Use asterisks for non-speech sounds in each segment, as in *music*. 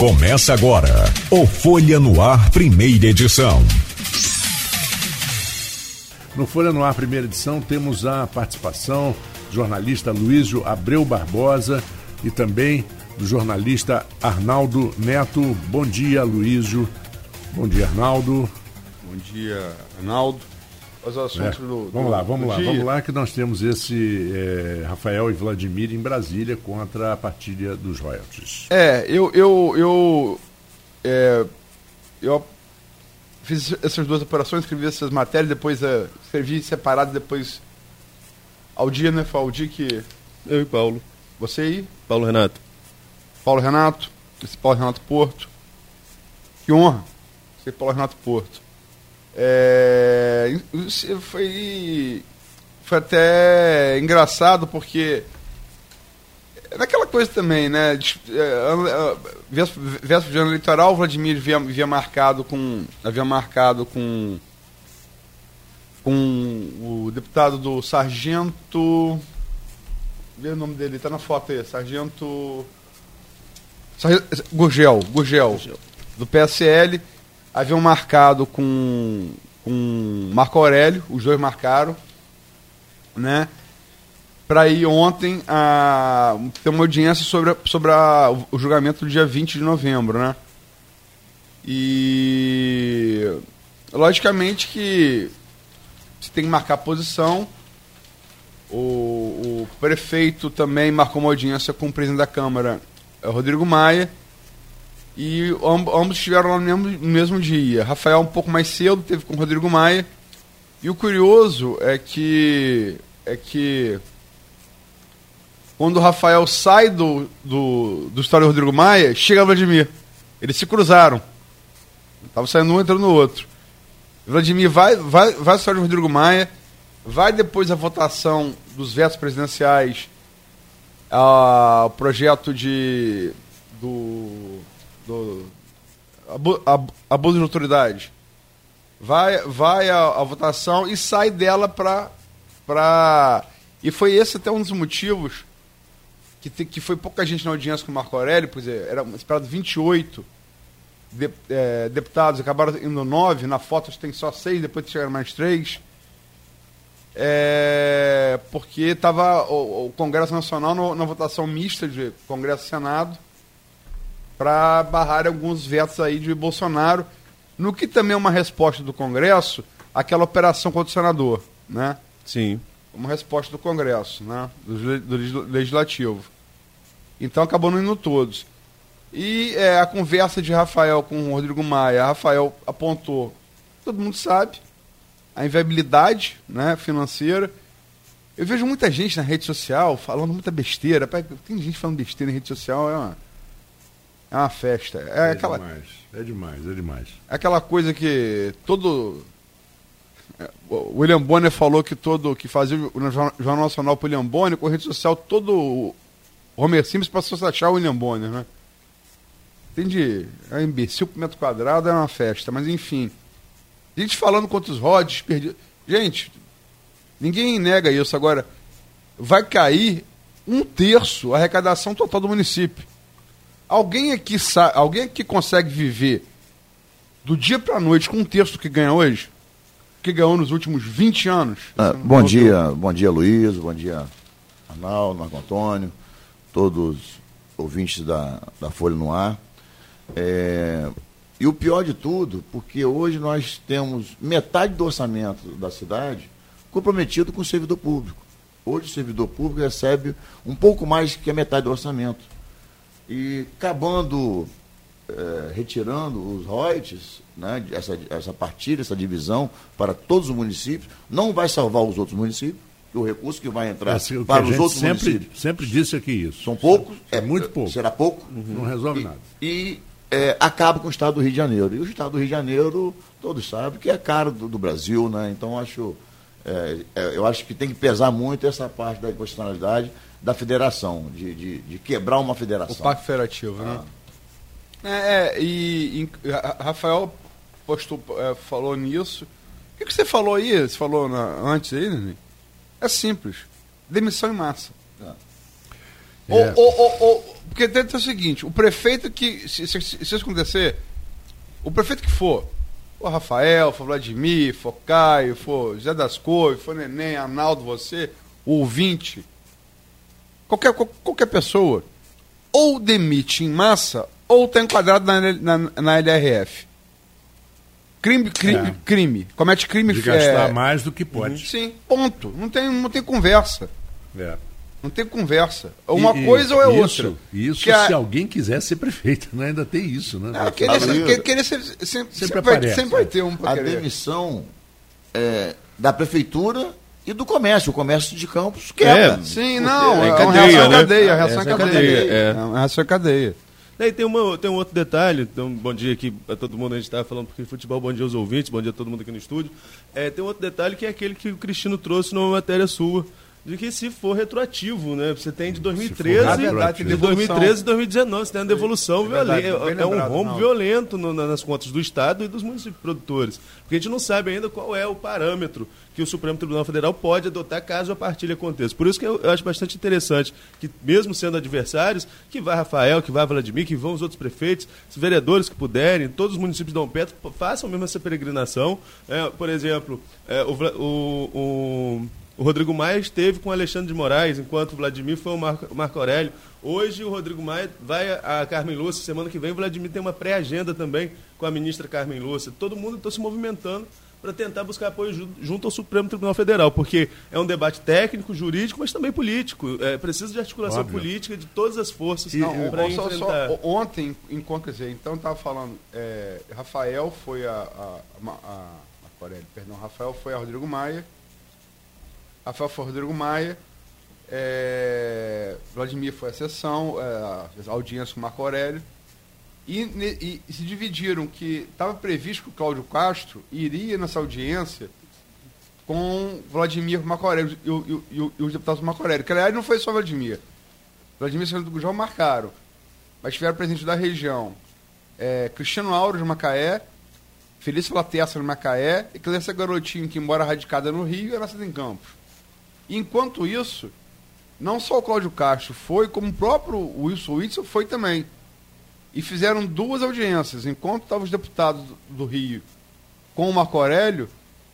Começa agora o Folha no Ar, primeira edição. No Folha no Ar, primeira edição, temos a participação do jornalista Luísio Abreu Barbosa e também do jornalista Arnaldo Neto. Bom dia, Luísio. Bom dia, Arnaldo. Bom dia, Arnaldo. Os assuntos é. do, do, Vamos lá, vamos lá, dia. vamos lá que nós temos esse é, Rafael e Vladimir em Brasília contra a partilha dos royalties. É, eu eu eu, é, eu fiz essas duas operações, escrevi essas matérias, depois é, escrevi separado, depois ao dia, né? Foi ao dia que eu e Paulo. Você aí? Paulo Renato. Paulo Renato, esse Paulo Renato Porto. Que honra ser Paulo Renato Porto. É, foi, foi até engraçado porque é naquela coisa também, né? É, véspera de ano eleitoral, o Vladimir havia, havia marcado com. havia marcado com. com o deputado do Sargento. Vê o nome dele, tá na foto aí, Sargento. Sargento Gurgel, Gurgel, do PSL haviam marcado com, com Marco Aurélio, os dois marcaram, né? Para ir ontem a ter uma audiência sobre, a, sobre a, o julgamento do dia 20 de novembro, né? E logicamente que você tem que marcar a posição. O, o prefeito também marcou uma audiência com o presidente da Câmara, Rodrigo Maia e ambos estiveram lá no mesmo, no mesmo dia. Rafael um pouco mais cedo, teve com o Rodrigo Maia. E o curioso é que é que quando o Rafael sai do, do, do do Rodrigo Maia, chega Vladimir. Eles se cruzaram. Tava saindo um entrando no outro. Vladimir vai, vai, vai a história do Rodrigo Maia, vai depois a votação dos vetos presidenciais, o projeto de do do abuso de autoridade. Vai, vai a votação e sai dela para. Pra... E foi esse até um dos motivos que, te, que foi pouca gente na audiência com o Marco Aurélio, pois é, era esperado 28 de, é, deputados, acabaram indo 9, na foto tem só 6, depois chegaram mais 3. É, porque estava o, o, Congresso Nacional no, na votação mista de Congresso e Senado para barrar alguns vetos aí de Bolsonaro, no que também é uma resposta do Congresso àquela operação contra o senador, né? Sim. Uma resposta do Congresso, né? Do, do Legislativo. Então acabou não indo todos. E é, a conversa de Rafael com o Rodrigo Maia, Rafael apontou, todo mundo sabe, a inviabilidade né, financeira. Eu vejo muita gente na rede social falando muita besteira. Tem gente falando besteira na rede social, é uma é uma festa. É, é aquela... demais, é demais, é demais. É aquela coisa que todo. É, o William Bonner falou que todo que fazia o Jornal Nacional para o William Bonner, com a rede social, todo Homer Simples passou a achar o William Bonner, né? Entendi. É imbecil por metro quadrado, é uma festa, mas enfim. Gente falando contra os rods, perdidos. Gente, ninguém nega isso. Agora, vai cair um terço a arrecadação total do município. Alguém aqui sabe, alguém aqui consegue viver do dia para a noite com um terço que ganha hoje? Que ganhou nos últimos 20 anos? Ah, bom dia, bom dia Luiz, bom dia Arnaldo, Marco Antônio, todos ouvintes da, da Folha no Ar. É, e o pior de tudo, porque hoje nós temos metade do orçamento da cidade comprometido com o servidor público. Hoje o servidor público recebe um pouco mais que a metade do orçamento. E acabando é, retirando os royalties, né, essa, essa partilha, essa divisão para todos os municípios, não vai salvar os outros municípios, o recurso que vai entrar é, para os outros sempre, municípios. Sempre disse aqui isso. São poucos? É, é muito pouco. Será pouco? Uhum. Não resolve e, nada. E é, acaba com o Estado do Rio de Janeiro. E o Estado do Rio de Janeiro, todos sabem que é caro do, do Brasil, né? Então acho, é, eu acho que tem que pesar muito essa parte da inconstitucionalidade da federação, de, de, de quebrar uma federação. O pacto federativo, né? ah. né? É, é e, e, Rafael postou, é, falou nisso. O que, que, você falou aí? Você falou na, antes aí, né? É simples. Demissão em massa. É. Ou, ou, ou, ou, porque tem o seguinte, o prefeito que. Se, se, se isso acontecer, o prefeito que for, for Rafael, for Vladimir, for Caio, for Zé das Couves, for Neném, Arnaldo, você, o ouvinte, qualquer, qualquer pessoa, ou demite em massa, ou está enquadrado na, na, na LRF. Crime, crime, é. crime. Comete crime. De gastar é... mais do que pode. Sim, ponto. Não tem, não tem conversa. É. Não tem conversa. Uma e, coisa ou é isso, outra. Isso se a... alguém quiser ser prefeito, né? ainda tem isso, né? Não, querer, ser, querer ser, sempre, sempre, sempre, vai, sempre vai ter um A demissão é, da prefeitura e do comércio. O comércio de Campos quer. É, sim, não. É, é uma reação né? cadeia. A reação é cadeia. É. uma reação cadeia. Daí tem, uma, tem um outro detalhe, então, bom dia aqui a todo mundo, a gente estava falando porque futebol, bom dia aos ouvintes, bom dia a todo mundo aqui no estúdio. É, tem um outro detalhe que é aquele que o Cristino trouxe numa matéria sua, de que se for retroativo, né? Você tem de 2013, verdade, de 2013 e 2019, você tem uma devolução é violenta. É, é, um rombo não. violento no, nas contas do Estado e dos municípios produtores. Porque a gente não sabe ainda qual é o parâmetro que o Supremo Tribunal Federal pode adotar caso a partilha aconteça. Por isso que eu, eu acho bastante interessante que, mesmo sendo adversários, que vá Rafael, que vá Vladimir, que vão os outros prefeitos, os vereadores que puderem, todos os municípios de Dom Pedro, façam mesmo essa peregrinação. É, por exemplo, é, o, o, o o Rodrigo Maia esteve com o Alexandre de Moraes, enquanto o Vladimir foi o Marco, Marco Aurélio. Hoje o Rodrigo Maia vai a Carmen Lúcia, semana que vem o Vladimir tem uma pré-agenda também com a ministra Carmen Lúcia. Todo mundo está se movimentando para tentar buscar apoio junto ao Supremo Tribunal Federal, porque é um debate técnico, jurídico, mas também político. É, precisa de articulação Óbvio. política de todas as forças para enfrentar. Só, ontem, enquanto quer dizer, então estava falando, é, Rafael foi a, a, a, a Aurélio, perdão, Rafael foi a Rodrigo Maia, Rafael Rodrigo Maia, é, Vladimir foi a sessão, é, a audiência com Marco Aurélio, e, e, e se dividiram que estava previsto que o Cláudio Castro iria nessa audiência com Vladimir Marco Aurélio e, e, e, e os deputados Marco Aurélio, que aliás não foi só Vladimir. Vladimir e Sérgio Gujão marcaram, mas tiveram presente da região é, Cristiano Auro de Macaé, Felício Latessa de Macaé e Clência Garotinho, que embora radicada no Rio, era nascida em Campos. Enquanto isso, não só o Cláudio Castro foi, como o próprio Wilson Whitson foi também. E fizeram duas audiências. Enquanto estavam os deputados do Rio com o Marco Aurélio,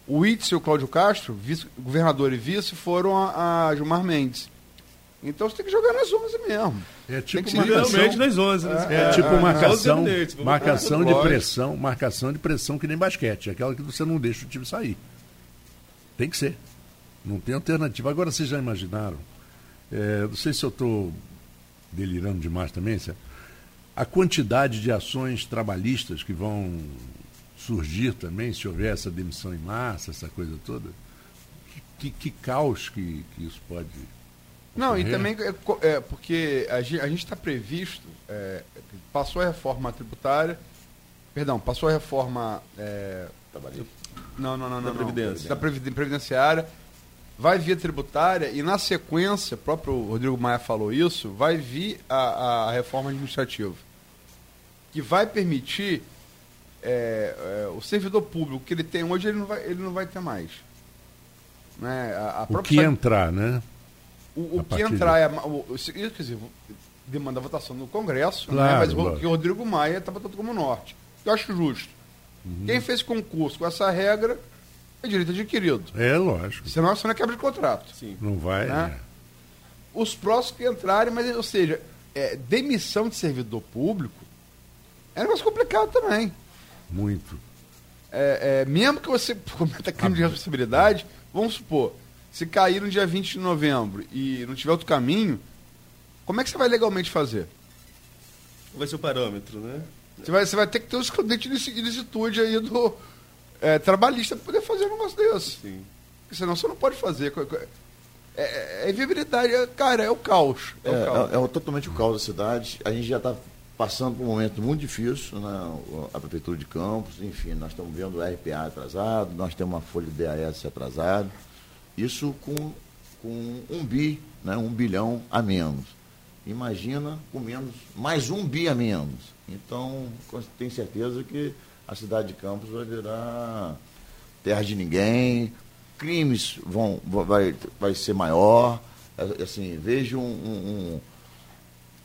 o Whitson e o Cláudio Castro, vice, governador e vice, foram a, a Gilmar Mendes. Então você tem que jogar nas 11 mesmo. É tipo marcação, nas 11, né? É, é, é tipo é, marcação, marcação de pressão, marcação de pressão que nem basquete, aquela que você não deixa o time sair. Tem que ser. Não tem alternativa. Agora, vocês já imaginaram? É, não sei se eu estou delirando demais também, a quantidade de ações trabalhistas que vão surgir também, se houver essa demissão em massa, essa coisa toda. Que, que, que caos que, que isso pode. Não, ocorrer. e também é, é, porque a gente está previsto, é, passou a reforma tributária, perdão, passou a reforma. É, não, não, não, não. Da Previdência. Não, da Previdenciária vai vir a tributária e, na sequência, o próprio Rodrigo Maia falou isso, vai vir a, a reforma administrativa, que vai permitir é, é, o servidor público que ele tem hoje, ele não vai, ele não vai ter mais. Né? A, a o que entrar, né? O, o que entrar, é, o, quer dizer, demanda a votação no Congresso, né? claro, né? mas o, o Rodrigo Maia está votando como norte. Eu acho justo. Uhum. Quem fez concurso com essa regra é direito adquirido. É, lógico. Senão você não é quebra de contrato. Sim. Não vai. Né? É. Os próximos que entrarem, mas, ou seja, é, demissão de servidor público é um negócio complicado também. Muito. É, é, mesmo que você *laughs* cometa crime de responsabilidade, vamos supor, se cair no dia 20 de novembro e não tiver outro caminho, como é que você vai legalmente fazer? Vai ser o parâmetro, né? Você vai, você vai ter que ter um excludente de ilicitude aí do, é, trabalhista para poder fazer um negócio desse. Sim. Porque senão você não pode fazer. É, é, é viabilidade, é, cara, é o caos. É, o caos. é, é totalmente o caos da cidade. A gente já está passando por um momento muito difícil, né? a Prefeitura de Campos, enfim, nós estamos vendo o RPA atrasado, nós temos uma folha de DAS atrasada, isso com, com um bi, né? um bilhão a menos. Imagina com menos, mais um bi a menos. Então, tenho certeza que a cidade de Campos vai virar terra de ninguém, crimes vão vai, vai ser maior. É, assim, vejo um, um, um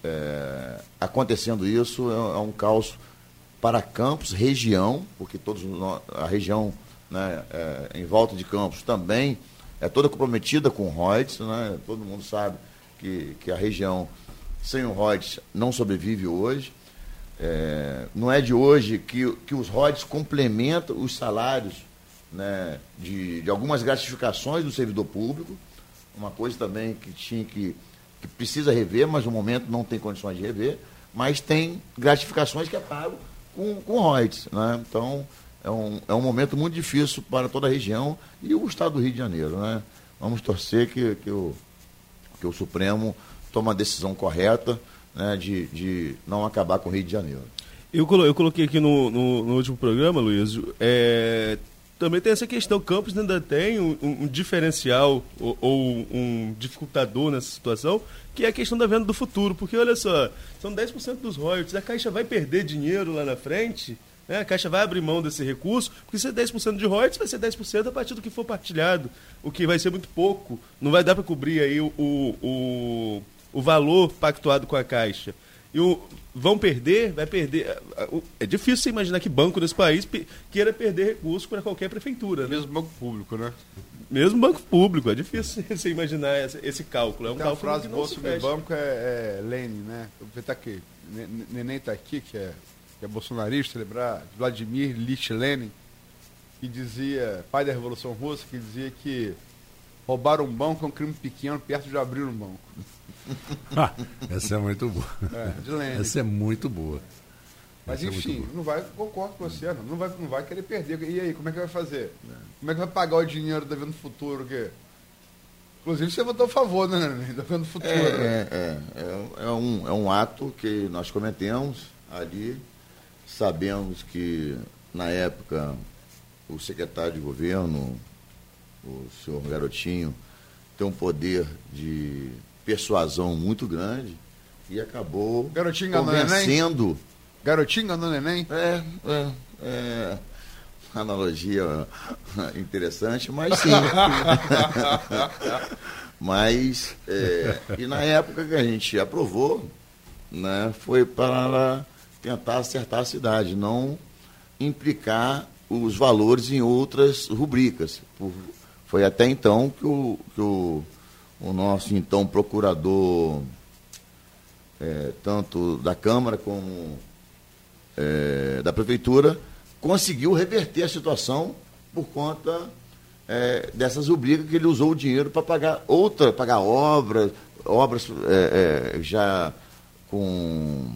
é, acontecendo isso é, é, um caos para Campos, região, porque todos a região né, é, em volta de Campos também é toda comprometida com o Reuters, né? todo mundo sabe que, que a região sem o Reuters não sobrevive hoje. É, não é de hoje que, que os Reuters complementam os salários né, de, de algumas gratificações do servidor público, uma coisa também que tinha que, que precisa rever, mas no momento não tem condições de rever, mas tem gratificações que é pago com, com royalties. Né? Então, é um, é um momento muito difícil para toda a região e o estado do Rio de Janeiro. Né? Vamos torcer que, que, o, que o Supremo tome a decisão correta né, de, de não acabar com o Rio de Janeiro. Eu, coloquei aqui no, no, no último programa, Luiz, é, também tem essa questão. O Campos ainda tem um, um diferencial ou, ou, um dificultador nessa situação, que é a questão da venda do futuro. Porque, olha só, são 10% dos royalties. A Caixa vai perder dinheiro lá na frente. Né? A Caixa vai abrir mão desse recurso, porque se é 10% de royalties, vai ser 10% a partir do que for partilhado, o que vai ser muito pouco. Não vai dar para cobrir aí o, o valor pactuado com a Caixa. E o, vão perder, vai perder. É difícil você imaginar que banco nesse país queira perder recursos para qualquer prefeitura. Né? Mesmo banco público, né? Mesmo banco público, é difícil *laughs* você imaginar esse, esse cálculo. É um Tem cálculo a frase boa sobre banco é, é Lenin, né? Tá aqui. Neném está aqui, que é, que é bolsonarista, lembrar Vladimir Lich Lenin, que dizia, pai da Revolução Russa, que dizia que roubar um banco é um crime pequeno perto de abrir um banco. *laughs* ah, essa é muito boa. É, essa é muito boa. Mas essa é enfim, é não vai, concordo com você, não, não, vai, não vai querer perder. E aí, como é que vai fazer? Como é que vai pagar o dinheiro da venda futuro? Que... Inclusive você votou a favor, né, da venda futuro. É, né? é, é, é, um, é um ato que nós cometemos ali. Sabemos que, na época, o secretário de governo, o senhor Garotinho, tem um poder de persuasão muito grande e acabou Garotinho convencendo. Garotinho enganou neném? É, é, é. Analogia interessante, mas sim. *laughs* mas, é, e na época que a gente aprovou, né, foi para tentar acertar a cidade, não implicar os valores em outras rubricas. Foi até então que o, que o o nosso então procurador, é, tanto da Câmara como é, da Prefeitura, conseguiu reverter a situação por conta é, dessas rubricas que ele usou o dinheiro para pagar outra, pagar obras, obras é, é, já com,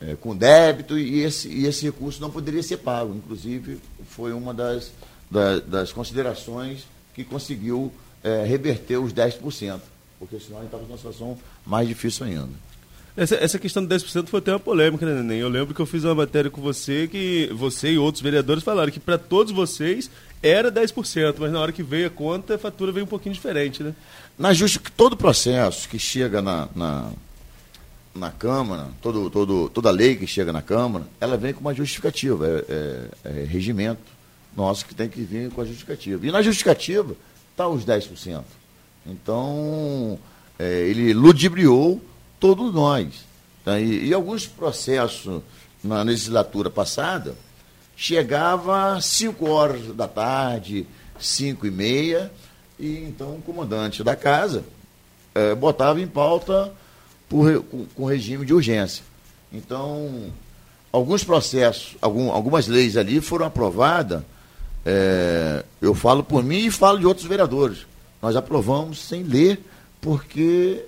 é, com débito e esse, e esse recurso não poderia ser pago. Inclusive, foi uma das, das, das considerações que conseguiu é, reverter os 10%, porque senão a gente estava numa situação mais difícil ainda. Essa, essa questão do 10% foi até uma polêmica, né, Neném? Eu lembro que eu fiz uma matéria com você que você e outros vereadores falaram que para todos vocês era 10%, mas na hora que veio a conta, a fatura veio um pouquinho diferente, né? Na justa, todo processo que chega na, na, na Câmara, todo, todo, toda lei que chega na Câmara, ela vem com uma justificativa, é, é, é regimento nosso que tem que vir com a justificativa. E na justificativa, está os 10%. Então, é, ele ludibriou todos nós. Tá? E, e, alguns processos na legislatura passada chegava às 5 horas da tarde, 5 e meia, e então o comandante da casa é, botava em pauta por, com, com regime de urgência. Então, alguns processos, algum, algumas leis ali foram aprovadas é, eu falo por mim e falo de outros vereadores. Nós aprovamos sem ler, porque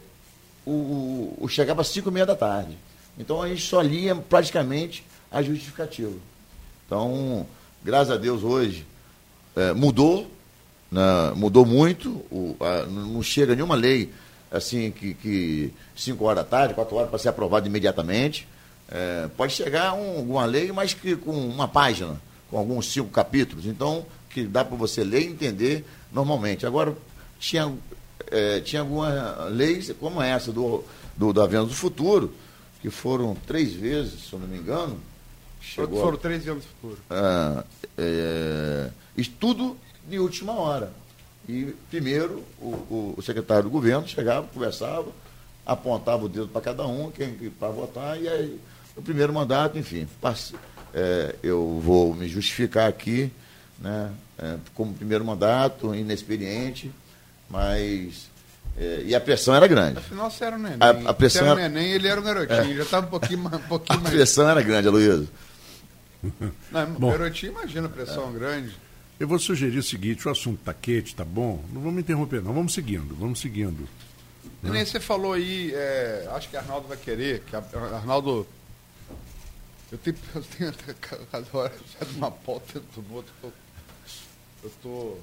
o, o chegava às cinco e meia da tarde. Então a gente só lia praticamente a justificativa. Então, graças a Deus hoje é, mudou, né, mudou muito, o, a, não chega nenhuma lei assim que, que cinco horas da tarde, quatro horas para ser aprovada imediatamente. É, pode chegar um, alguma lei, mas que com uma página com alguns cinco capítulos, então, que dá para você ler e entender normalmente. Agora, tinha, é, tinha algumas leis, como essa do, do, da Venda do Futuro, que foram três vezes, se eu não me engano. Chegou foram três vezes do futuro. É, é, estudo de última hora. E primeiro o, o, o, secretário do governo chegava, conversava, apontava o dedo para cada um, quem para votar, e aí o primeiro mandato, enfim, passe, é, eu vou me justificar aqui, né, é, como primeiro mandato, inexperiente, mas. É, e a pressão era grande. Afinal, você era um neném. A, a pressão você era um era, neném ele era um garotinho. Já estava um pouquinho, mais- um pouquinho *laughs* a mais. pressão era grande, Aloysio. Não, Bom. garotinho, imagina a pressão grande. Eu vou sugerir o seguinte, o assunto tá quente, tá bom? Não vamos interromper, não. Vamos seguindo, vamos seguindo. Neném, você falou aí, é, acho que Arnaldo vai querer, que a- Arnaldo. Eu tenho, *laughs* eu tenho até cada hora sai de uma pauta do outro. Eu tô. Eu tô.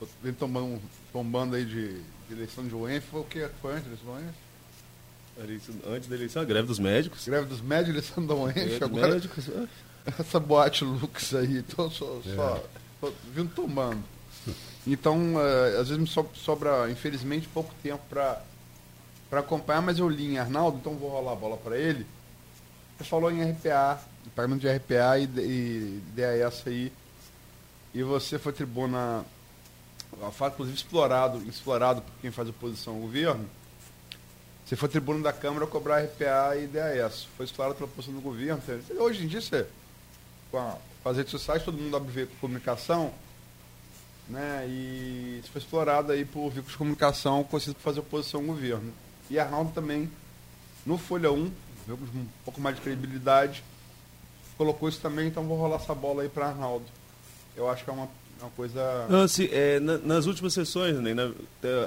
tô vem tomando, tombando aí de, de eleição de UENF. Foi o que? Foi antes da eleição da UENF? Antes da eleição, a greve dos médicos. Greve dos médios, eleição da UENF. Greve dos Agora, médicos. ah, *laughs* essa boate Lux aí, tô só, só tô vindo tomando. Então, eh, às vezes me so- sobra, infelizmente, pouco tempo para acompanhar, mas eu li em Arnaldo, então vou rolar a bola para ele. Você falou em RPA, pagamento de RPA e, e DAS aí, e você foi tribuna, a fato, inclusive, explorado, explorado por quem faz oposição ao governo. Você foi tribuna da Câmara cobrar RPA e DAS. Foi explorado pela posição do governo. Hoje em dia, você, com, a, com as redes sociais, todo mundo abre comunicação, né? E isso foi explorado aí por veículos de comunicação conseguido fazer oposição ao governo. E Arnaldo também, no Folha 1, com um pouco mais de credibilidade, colocou isso também, então vou rolar essa bola aí para Arnaldo. Eu acho que é uma, uma coisa. Não, assim, é, na- nas últimas sessões, né, na-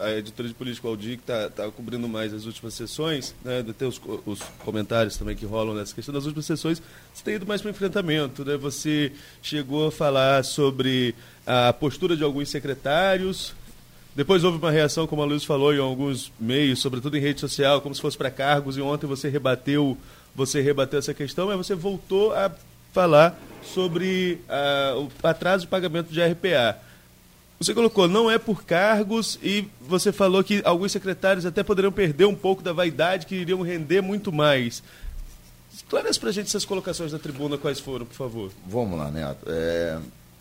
a editora de política Aldir, que está cobrindo mais as últimas sessões, né, até os, os comentários também que rolam nessa questão, nas últimas sessões, você tem ido mais para enfrentamento. Né, você chegou a falar sobre a postura de alguns secretários, depois houve uma reação, como a Luiz falou, em alguns meios, sobretudo em rede social, como se fosse para cargos, e ontem você rebateu, você rebateu essa questão, mas você voltou a falar sobre ah, o atraso de pagamento de RPA. Você colocou, não é por cargos, e você falou que alguns secretários até poderiam perder um pouco da vaidade, que iriam render muito mais. Esclarece para a gente essas colocações da tribuna, quais foram, por favor. Vamos lá, Neto. É,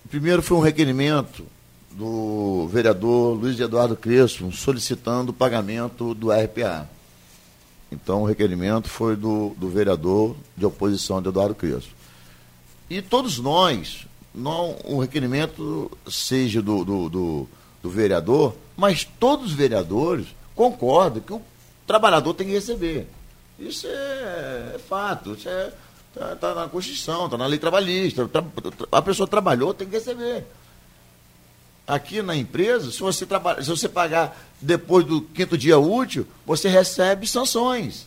primeiro foi um requerimento do vereador Luiz Eduardo Crespo solicitando o pagamento do RPA. Então o requerimento foi do, do vereador de oposição de Eduardo Crespo. E todos nós, não o requerimento seja do, do, do, do vereador, mas todos os vereadores concordam que o trabalhador tem que receber. Isso é, é fato, isso é, tá, tá na Constituição, está na lei trabalhista. Tra- tra- a pessoa trabalhou, tem que receber. Aqui na empresa, se você, trabalha, se você pagar depois do quinto dia útil, você recebe sanções.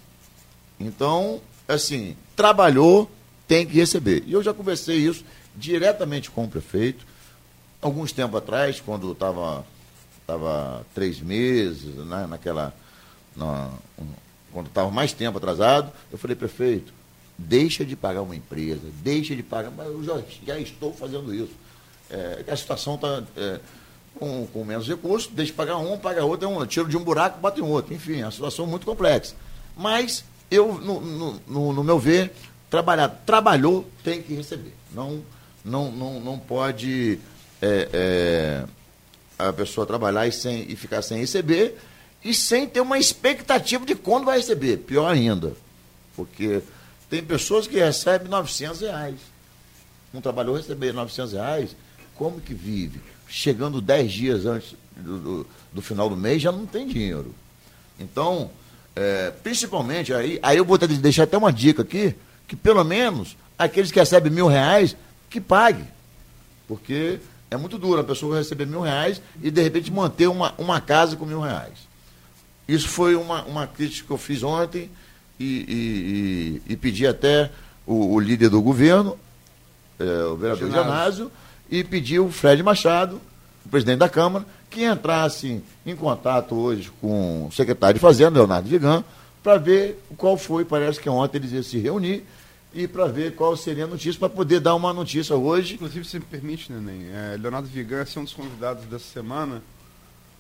Então, assim, trabalhou, tem que receber. E eu já conversei isso diretamente com o prefeito, alguns tempos atrás, quando estava tava três meses, né, naquela. na- quando estava mais tempo atrasado, eu falei, prefeito, deixa de pagar uma empresa, deixa de pagar, mas eu já, já estou fazendo isso. É, a situação está com, com menos recursos, deixa de pagar um, paga outro, é um tiro de um buraco, bate em outro. Enfim, é uma situação muito complexa. Mas eu, no, no, no- no meu ver, trabalhar, trabalhou, tem que receber. Não, não, não, não pode é, é, a pessoa trabalhar e, sem, e ficar sem receber e sem ter uma expectativa de quando vai receber. Pior ainda, porque tem pessoas que recebem 900 reais. Um trabalhador receber 900 reais, como que vive? Chegando 10 dias antes do, do, do final do mês, já não tem dinheiro. Então, é, principalmente, aí, aí eu vou deixar até uma dica aqui, que pelo menos aqueles que recebem mil reais, que pague. Porque é muito duro a pessoa receber mil reais e de repente manter uma, uma casa com mil reais. Isso foi uma, uma crítica que eu fiz ontem e, e, e- e pedi até o, o líder do governo, é, o vereador. Genásio, e pedi o Fred Machado, o presidente da Câmara, que entrasse em contato hoje com o secretário de Fazenda, Leonardo Vigan, para ver qual foi, parece que ontem eles iam se reunir, e para ver qual seria a notícia, para poder dar uma notícia hoje. Inclusive, se me permite, Neném, é, Leonardo Vigan é um dos convidados dessa semana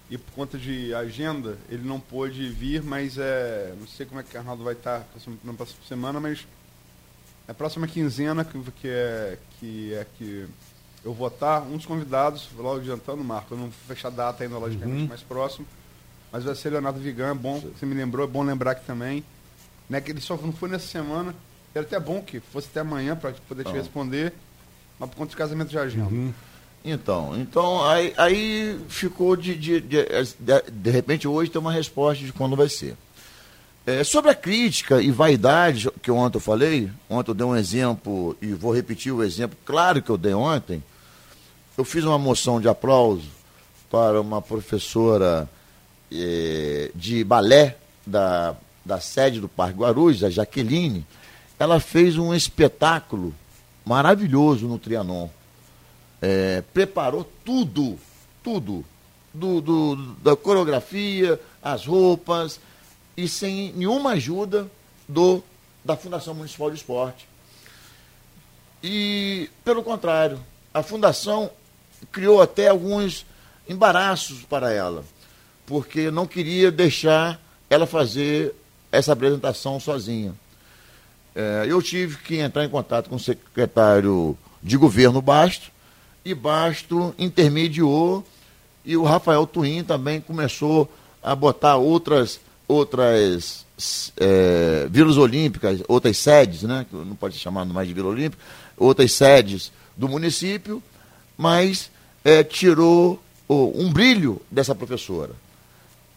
e por conta de agenda ele não pôde vir, mas é, não sei como é que o Arnaldo vai estar na próxima semana, mas é a próxima quinzena que, que, é, que é que eu vou estar, um dos convidados, logo adiantando, Marco, eu não vou fechar a data ainda, logicamente, mais próximo, Mas vai ser Leonardo Vigan, é bom, você me lembrou, é bom lembrar aqui também. Né, que ele só não foi nessa semana. Era até bom que fosse até amanhã para poder te Não. responder, mas por conta de casamento de agenda. Então, então aí, aí ficou de, de, de, de, de repente hoje tem uma resposta de quando vai ser. É, sobre a crítica e vaidade que ontem eu falei, ontem eu dei um exemplo e vou repetir o exemplo, claro que eu dei ontem. Eu fiz uma moção de aplauso para uma professora eh, de balé da, da sede do Parque Guarulhos, a Jaqueline. Ela fez um espetáculo maravilhoso no Trianon é, preparou tudo, tudo, do, do- da coreografia, as roupas, e sem nenhuma ajuda do, da Fundação Municipal de Esporte. E, pelo contrário, a Fundação criou até alguns embaraços para ela, porque não queria deixar ela fazer essa apresentação sozinha. É, eu tive que entrar em contato com o secretário de governo Basto, e Basto intermediou, e o Rafael Twin também começou a botar outras, outras é, vilas olímpicas, outras sedes, né, que não pode ser chamado mais de vila olímpica, outras sedes do município, mas é, tirou oh, um brilho dessa professora.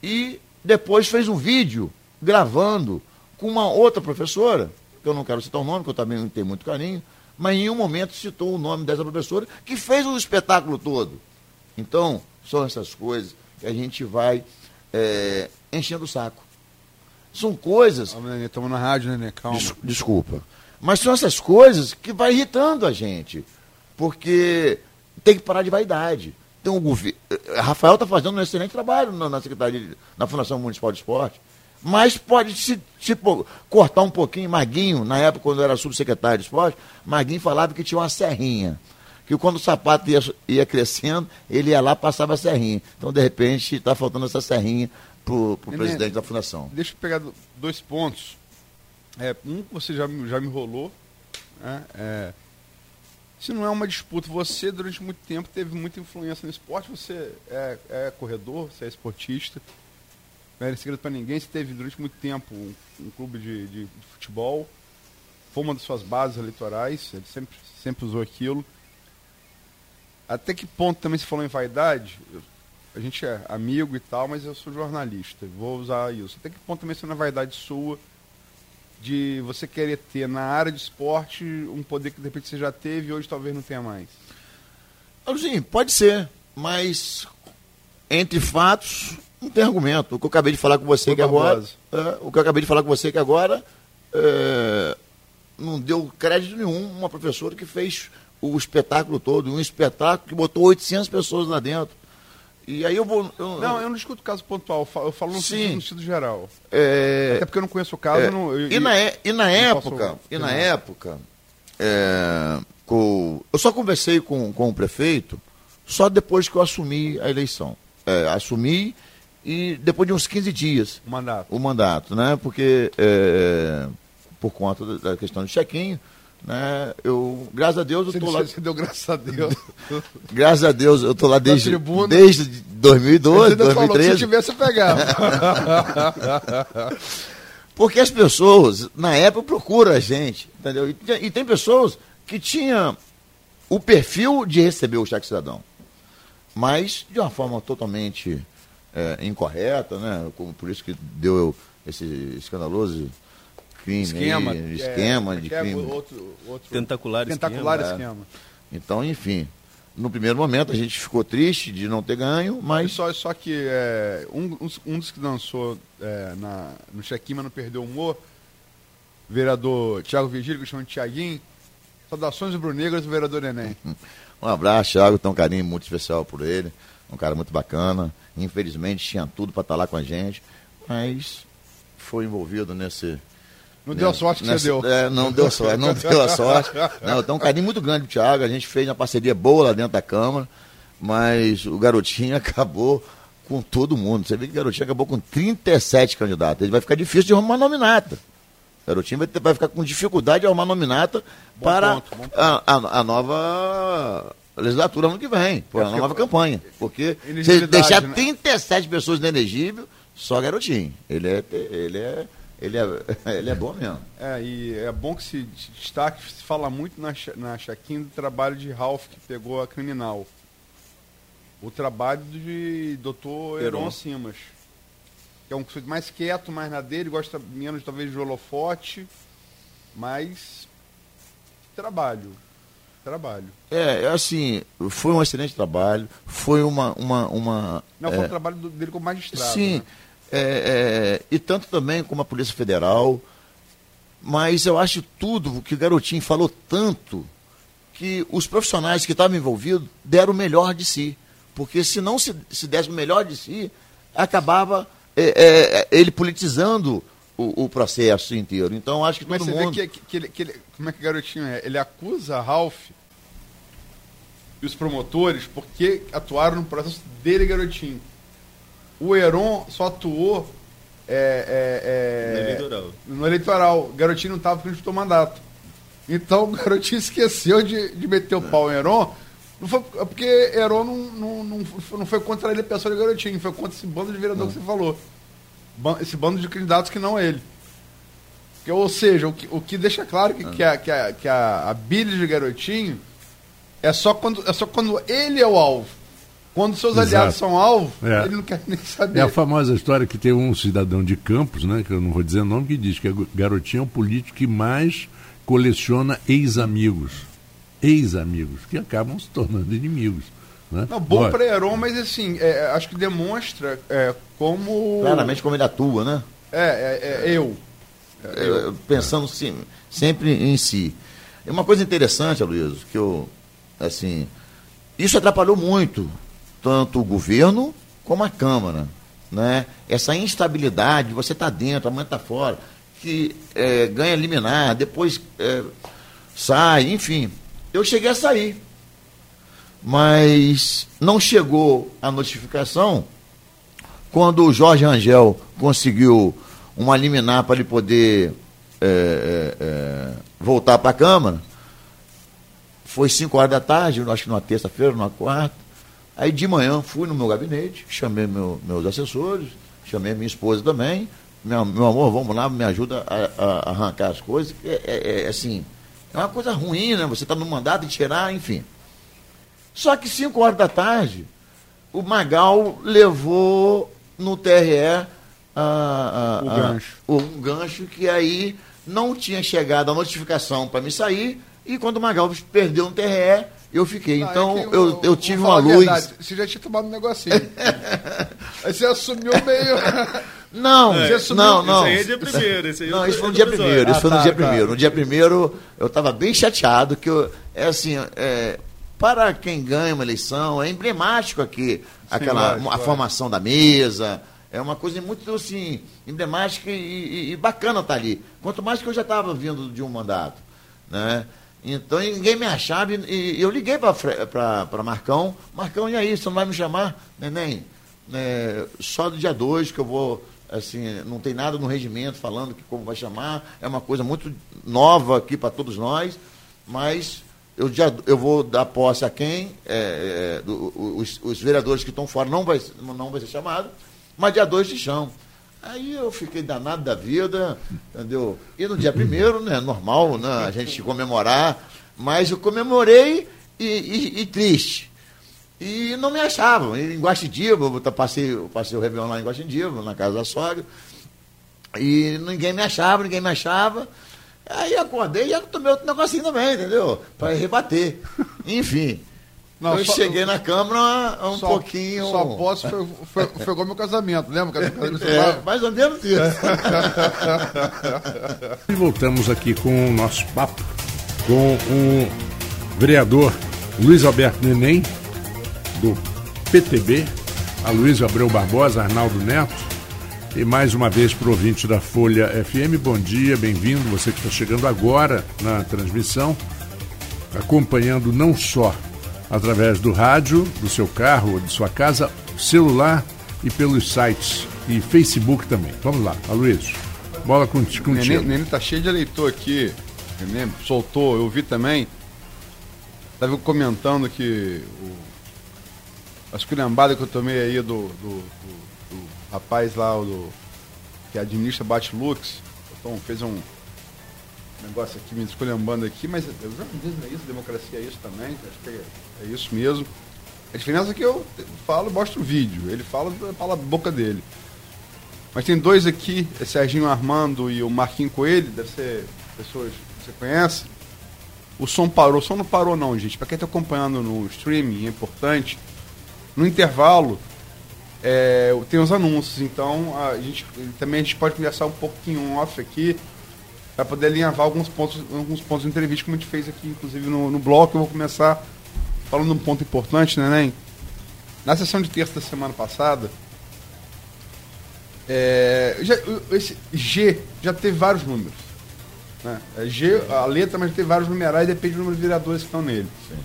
E depois fez um vídeo gravando com uma outra professora, que eu não quero citar o nome, que eu também não tenho muito carinho, mas em nenhum momento citou o nome dessa professora, que fez o espetáculo todo. Então, são essas coisas que a gente vai é, enchendo o saco. São coisas. Estamos na rádio, Nenê, calma. Des- desculpa. Mas são essas coisas que vai irritando a gente. Porque tem que parar de vaidade. Tem um governo. Rafael está fazendo um excelente trabalho na, na Secretaria, na Fundação Municipal de Esporte. Mas pode se, se cortar um pouquinho. Maguinho, na época, quando eu era subsecretário de esporte, Maguinho falava que tinha uma serrinha. Que quando o sapato ia, ia crescendo, ele ia lá passava a serrinha. Então, de repente, está faltando essa serrinha para o presidente da fundação. Deixa eu pegar do- dois pontos. É, um que você já, me- já me rolou. Né? É, se não é uma disputa, você durante muito tempo teve muita influência no esporte, você é, é corredor, você é esportista. Não é segredo para ninguém, você teve durante muito tempo um, um clube de, de- de futebol, foi uma das suas bases eleitorais, ele sempre, sempre usou aquilo. Até que ponto também se falou em vaidade? Eu- a gente é amigo e tal, mas eu sou jornalista, vou usar isso. Até que ponto também isso é vaidade sua de você querer ter na área de esporte um poder que de repente você já teve e hoje talvez não tenha mais? Sim, pode ser, mas entre fatos não tem argumento. O que eu acabei de falar com você que agora, é, o que eu acabei de falar com você que agora é, não deu crédito nenhum uma professora que fez o espetáculo todo, um espetáculo que botou 800 pessoas lá dentro. E aí eu vou, eu- Não, eu não discuto o caso pontual, eu falo, eu falo no, Sim. sentido, no sentido geral. é, Até porque eu não conheço o caso. É, não, eu- e, na, e na não posso época, e na opinar. época, é, com- eu só conversei com, com o prefeito só depois que eu assumi a eleição. É, assumi e depois de uns 15 dias O mandato. o mandato, né? Porque é, por conta da- da questão do chequinho, né? Eu, graças a Deus, eu tô lá. você deu graças a Deus. *laughs* Graças a Deus, eu tô lá desde, desde 2012, Você ainda falou que se 2013. tivesse, eu pegava. *laughs* Porque as pessoas, na época, procuram a gente, entendeu? E, tem- e tem pessoas que tinham o perfil de receber o cheque cidadão, mas de uma forma totalmente é, incorreta, né? Como por isso que deu esse escandaloso crime, esquema. aí, esquema é, de que é crime. outro, outro Tentacular tentacular esquema, esquema. Então, enfim, no primeiro momento a gente ficou triste de não ter ganho, mas Só, só que é, um, um dos que dançou é, na, no check-in, mas não perdeu o humor, vereador Tiago Vigílio, que eu chamo de Tiaguinho, saudações rubro-negras do vereador Enem. *laughs* Um abraço, Thiago, tem um carinho muito especial por ele. Um cara muito bacana. Infelizmente tinha tudo para estar lá com a gente, mas foi envolvido nesse. Não deu a sorte que nessa- você deu. É, não deu sorte, não deu a sorte. Não, tenho um carinho muito grande pro Thiago. A gente fez uma parceria boa lá dentro da Câmara, mas o garotinho *laughs* acabou com todo mundo. Você vê que o garotinho acabou com 37 candidatos. Ele vai ficar difícil de arrumar nominata. O garotinho vai, ter- vai ficar com dificuldade de arrumar nominata para ponto, bom ponto. a, a- a nova legislatura ano que vem, para a porque- nova campanha. Porque se deixar né? 37 pessoas inelegíveis, só garotinho. Ele é, ele é, ele é, *laughs* ele é bom mesmo. É, e é bom que se destaque, se fala muito na, na Chaquinha do trabalho de Ralph, que pegou a criminal. O trabalho de Dr. Heron Simas. Que é um mais quieto, mais na dele, gosta menos talvez de holofote, mas trabalho. Trabalho. É, assim, foi um excelente trabalho, foi uma. uma, uma Não, foi é, um trabalho dele como magistrado. Sim, né? É, é, e tanto também como a Polícia Federal, mas eu acho tudo o que o garotinho falou tanto que os profissionais que estavam envolvidos deram o melhor de si. Porque se não se, se desse o melhor de si, acabava é, é, ele politizando o, o, processo inteiro. Então acho que todo Mas você mundo. Vê que, que, ele, que ele, como é que o garotinho é? Ele acusa Ralph e os promotores porque atuaram no processo dele, garotinho. O Heron só atuou é, é, é, no eleitoral. No eleitoral. O garotinho não estava porque não disputou mandato. Então o garotinho *laughs* esqueceu de, de meter o pau em Heron. Não foi, é porque Heron não, não, não, não foi contra ele a pessoa do garotinho, foi contra esse bando de vereador que você falou esse bando de candidatos que não ele. Que, ou seja, o que, o que deixa claro que, que, a, que, a, que a, a de garotinho é só, quando, é só quando ele é o alvo. Quando seus Exato. aliados são alvo, é. ele não quer nem saber. É a famosa história que tem um cidadão de Campos, né, que eu não vou dizer o nome, que diz que a garotinho é o político que mais coleciona ex-amigos. Ex-amigos, que acabam se tornando inimigos. Né? Não, bom para Heron, mas assim, é, acho que demonstra é, como. Claramente como ele atua, né? É, é, é eu. É, eu. Pensando sim, sempre em si. E uma coisa interessante, Aloysio, que eu, assim, isso atrapalhou muito, tanto o governo como a Câmara. Né? Essa instabilidade, você está dentro, amanhã está fora, que é, ganha liminar, depois é, sai, enfim. Eu cheguei a sair mas não chegou a notificação quando o Jorge Angel conseguiu uma liminar para ele poder é, é, é voltar para a Câmara. Foi 5 horas da tarde, acho que numa terça-feira, numa quarta. Aí de manhã fui no meu gabinete, chamei meu, meus assessores, chamei minha esposa também. Meu, meu amor, vamos lá, me ajuda a, a arrancar as coisas. É, é, é, assim, é uma coisa ruim, né? Você está no mandato de tirar, enfim. Só que 5 horas da tarde, o Magal levou no TRE a, a, o gancho. um gancho que aí não tinha chegado a notificação para me sair, e quando o Magal perdeu no TRE, eu fiquei. Ah, então, é eu, eu, eu tive uma luz. Você já tinha tomado um negocinho. *laughs* aí você assumiu meio. *laughs* Não, é, assumiu... não, não. Isso aí é dia primeiro. Isso aí não, isso foi no dia primeiro. Isso ah, foi no tá, dia tá. primeiro. No dia primeiro, eu estava bem chateado, que eu. É assim, é, para quem ganha uma eleição, é emblemático aqui aquela, Sim, a formação da mesa. É uma coisa muito assim, emblemática e, e, e bacana estar tá ali. Quanto mais que eu já estava vindo de um mandato. Né? Então ninguém me achava e, eu liguei para Marcão, Marcão, e aí, você não vai me chamar? Neném, é, só do dia 2 que eu vou, assim, não tem nada no regimento falando que como vai chamar, é uma coisa muito nova aqui para todos nós, mas eu, já, eu vou dar posse a quem, é, é, do, os, os, vereadores que estão fora não vai, não vai ser chamado, mas dia 2 de chão. Aí eu fiquei danado da vida, entendeu? E no dia primeiro, né, normal, né, a gente comemorar, mas eu comemorei e, e, e triste. E não me achavam. Em Guaxidiba, eu passei, eu passei o Réveillon lá em Guaxidiba, na casa da sogra, e ninguém me achava, ninguém me achava. Aí acordei e tomei outro negocinho também, entendeu? Para rebater. Enfim. Não, eu só, cheguei na Câmara um só, pouquinho. Só posso foi, foi, foi igual meu casamento, lembra? Casamento é, mais ou menos isso. *laughs* e voltamos aqui com o nosso papo com o vereador Luiz Alberto Neném, do PTB, a Luiz Abreu Barbosa, Arnaldo Neto, e mais uma vez para o ouvinte da Folha FM, bom dia, bem-vindo. Você que está chegando agora na transmissão, acompanhando não só através do rádio, do seu carro, de sua casa, celular e pelos sites e Facebook também. Vamos lá, Aloysio. Bola contigo. O Neném, Neném tá cheio de eleitor aqui. Neném soltou, eu vi também. Estava comentando que o, as curambadas que eu tomei aí do, do, do rapaz lá, do, que administra Batlux, então fez um negócio aqui me escolhambando aqui, mas disse não é isso, democracia é isso também, acho que é, é isso mesmo. A diferença é que eu falo e mostro o vídeo, ele fala, fala a boca dele. Mas tem dois aqui, é Serginho Armando e o Marquinho Coelho, deve ser pessoas que você conhece. O som parou, o som não parou não, gente. Para quem está acompanhando no streaming, é importante. No intervalo, é, tem os anúncios, então a gente, também a gente pode conversar um pouquinho off aqui para poder alinhavar alguns pontos, alguns pontos de entrevista, como a gente fez aqui, inclusive no, no bloco. Eu vou começar falando de um ponto importante, né, Neném? Na sessão de terça da semana passada, é, já, esse G já teve vários números. Né? É G, a letra, mas tem vários numerais, depende do número de vereadores que estão nele. Sim.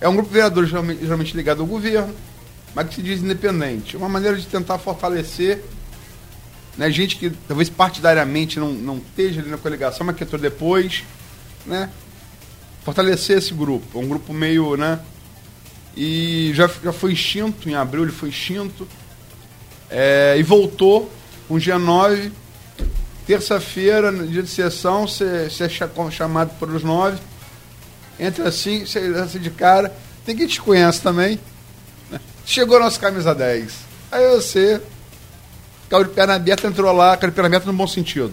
É um grupo de vereadores geralmente, geralmente ligado ao governo, mas que se diz independente. É uma maneira de tentar fortalecer né, gente que talvez partidariamente não, não esteja ali na coligação, mas que entrou depois, né? Fortalecer esse grupo. É um grupo meio, né? E já, já foi extinto, em abril ele foi extinto. É, e voltou um dia 9 Terça-feira, no dia de sessão, você, é chamado por os nove. Entra assim, você assim de cara. Tem quem te conhece também. Né? Chegou a nossa camisa 10. Aí você, caiu de perna aberta, entrou lá, caiu de perna aberta no bom sentido.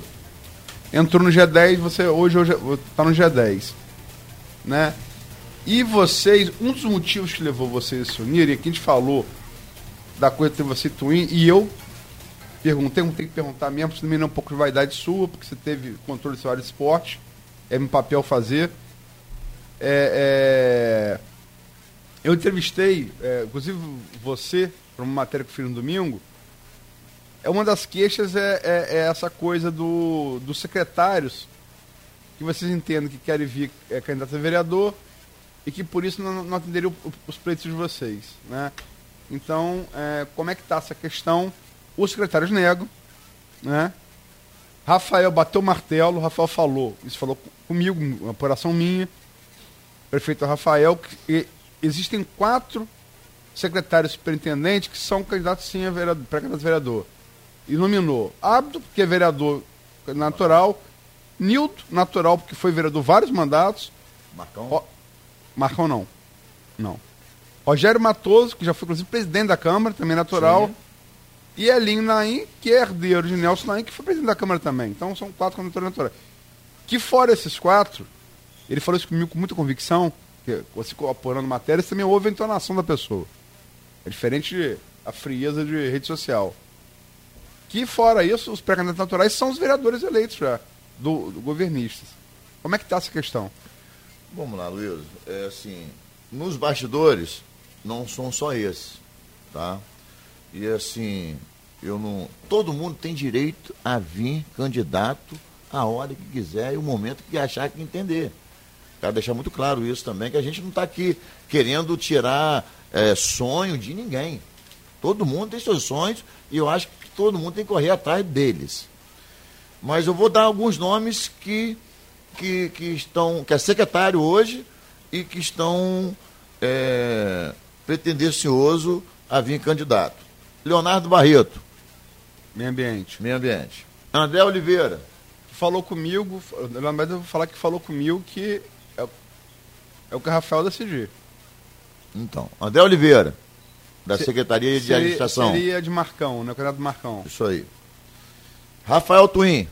Entrou no G10, você hoje está no G10. Né? E vocês, um dos motivos que levou vocês a se unirem, é que a gente falou da coisa de você Twin, e eu perguntei, não tem que perguntar mesmo, porque também é um pouco de vaidade sua, porque você teve controle do seu área de esporte, é meu papel fazer. É, é, eu entrevistei, é, inclusive você, para uma matéria que eu fiz no domingo, é uma das queixas é, é, é, essa coisa do, dos secretários que vocês entendem que querem vir é, candidato a vereador e que por isso não, não atenderiam os pleitos de vocês. Né? Então, é, como é que está essa questão? Os secretários negam, né? Rafael bateu o martelo, Rafael falou, isso falou comigo, uma apuração minha, prefeito Rafael, que existem quatro secretários superintendentes que são candidatos sim a vereador, pré-candidato vereador. E nominou Abdo, que é vereador natural, Nilton, natural, porque foi vereador vários mandatos. Marcão? O... Marcão não. Não. Rogério Matoso, que já foi inclusive presidente da Câmara, também natural. Sim. E Elinho Naim, que é herdeiro de Nelson Naim, que foi presidente da Câmara também. Então são quatro candidaturas naturais. Que fora esses quatro, ele falou isso comigo com muita convicção, que você apurando matérias, também houve a entonação da pessoa. É diferente de a frieza de rede social. Que fora isso, os pré-candidatos naturais são os vereadores eleitos já, do, do governistas. Como é que está essa questão? Vamos lá, Luiz. É assim, nos bastidores, não são só esses, tá? E assim, eu não. Todo mundo tem direito a vir candidato a hora que quiser e o momento que achar que entender. Quero deixar muito claro isso também, que a gente não está aqui querendo tirar é, sonho de ninguém. Todo mundo tem seus sonhos e eu acho que todo mundo tem que correr atrás deles. Mas eu vou dar alguns nomes que, que, que estão, que é secretário hoje e que estão é, pretendencioso a vir candidato. Leonardo Barreto. Meio ambiente. Meio ambiente. André Oliveira. Falou comigo, Leonardo vou falar que falou comigo que é, é o que Rafael decidir. Então, André Oliveira, da Se, Secretaria de seria, Administração. Seria de Marcão, né? O candidato Marcão. Isso aí. Rafael Twin.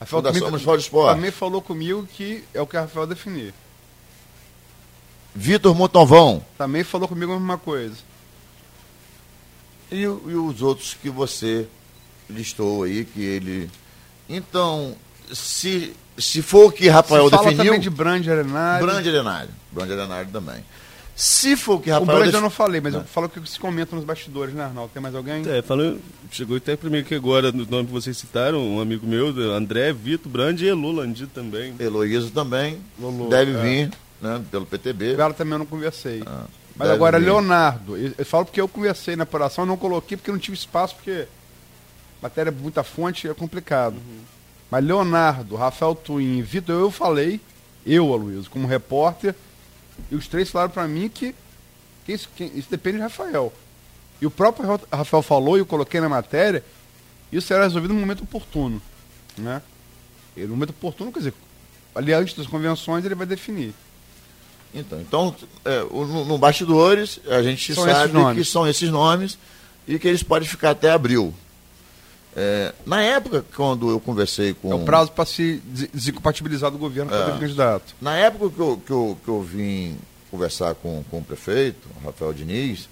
Rafael Fundação também, Esporte. Também falou comigo que é o que o Rafael definir. Vitor Montovão. Também falou comigo a mesma coisa e, e os outros que você listou aí, que ele. Então, se, se for o que Rafael Você fala definiu. também de Brand Arenário. Brand Arenário. Brand Arenário também. Se for o que Rafael. O Brand eu não falei, mas não. eu falo que se comenta nos bastidores, né, Arnaldo? Tem mais alguém? É, falou, chegou até primeiro que agora, no nome que vocês citaram, um amigo meu, André, Vitor, Brand e Elu Landi também. Heloísa também. Lulu, deve é. vir, né, pelo PTB. Ela também eu não conversei. Ah. Mas agora, vir. Leonardo, eu, eu, falo porque eu conversei na apuração, não coloquei porque não tive espaço, porque matéria muita fonte é complicado. Uhum. Mas Leonardo, Rafael Twin, Vitor, eu falei, eu, Aloysio, como repórter, e os três falaram para mim que, que, isso, que, isso depende de Rafael. E o próprio Rafael falou, e eu coloquei na matéria, isso será resolvido no momento oportuno. Né? E no momento oportuno, quer dizer, ali antes das convenções ele vai definir. Então, então é, no, no bastidores, a gente são sabe que são esses nomes e que eles podem ficar até abril. É, na época, quando eu conversei com. É o prazo para se desincompatibilizar do governo para é, candidato. Na época que eu, que, eu, que eu vim conversar com, com o prefeito, Rafael Diniz,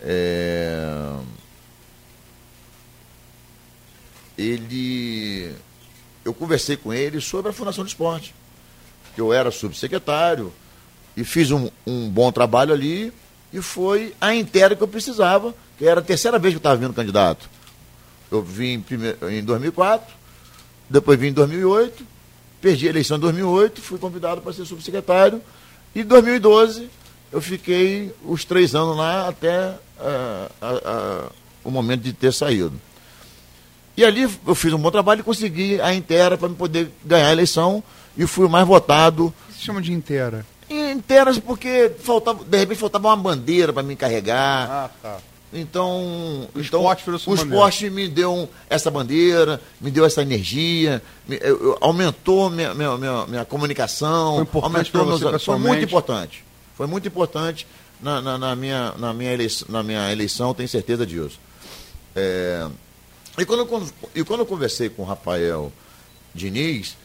é, ele. Eu conversei com ele sobre a Fundação de Esporte. Que eu era subsecretário e fiz um, um bom trabalho ali e foi a inteira que eu precisava, que era a terceira vez que eu estava vindo candidato. Eu vim em 2004, depois vim em 2008, perdi a eleição em 2008, fui convidado para ser subsecretário, e em 2012 eu fiquei os três anos lá até uh, o momento de ter saído. E ali eu fiz um bom trabalho e consegui a inteira para poder ganhar a eleição e fui o mais votado. O que se chama de inteira? Interas porque faltava, de repente faltava uma bandeira para me carregar. Ah, tá. Então, o então, esporte, o esporte me deu essa bandeira, me deu essa energia, me, eu, eu, aumentou minha, minha, minha, minha comunicação, foi aumentou meus, foi muito importante. Foi muito importante na, na, na, minha, na, minha eleição, na minha eleição, tenho certeza disso. É, e, quando, quando, e quando eu conversei com o Rafael Diniz,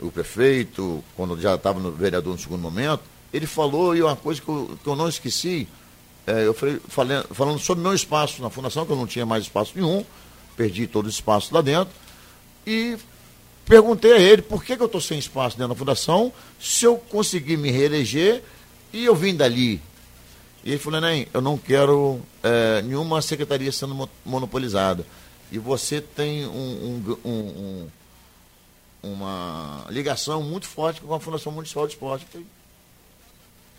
o prefeito, quando já estava no vereador no segundo momento, ele falou, e uma coisa que eu, que eu não esqueci, é, eu falei, falei, falando sobre meu espaço na fundação, que eu não tinha mais espaço nenhum, perdi todo o espaço lá dentro, e perguntei a ele por que, que eu estou sem espaço dentro da fundação, se eu conseguir me reeleger e eu vim dali. E ele falou, nem, eu não quero é, nenhuma secretaria sendo monopolizada. E você tem um, um, um, uma ligação muito forte com a Fundação Municipal de Esporte.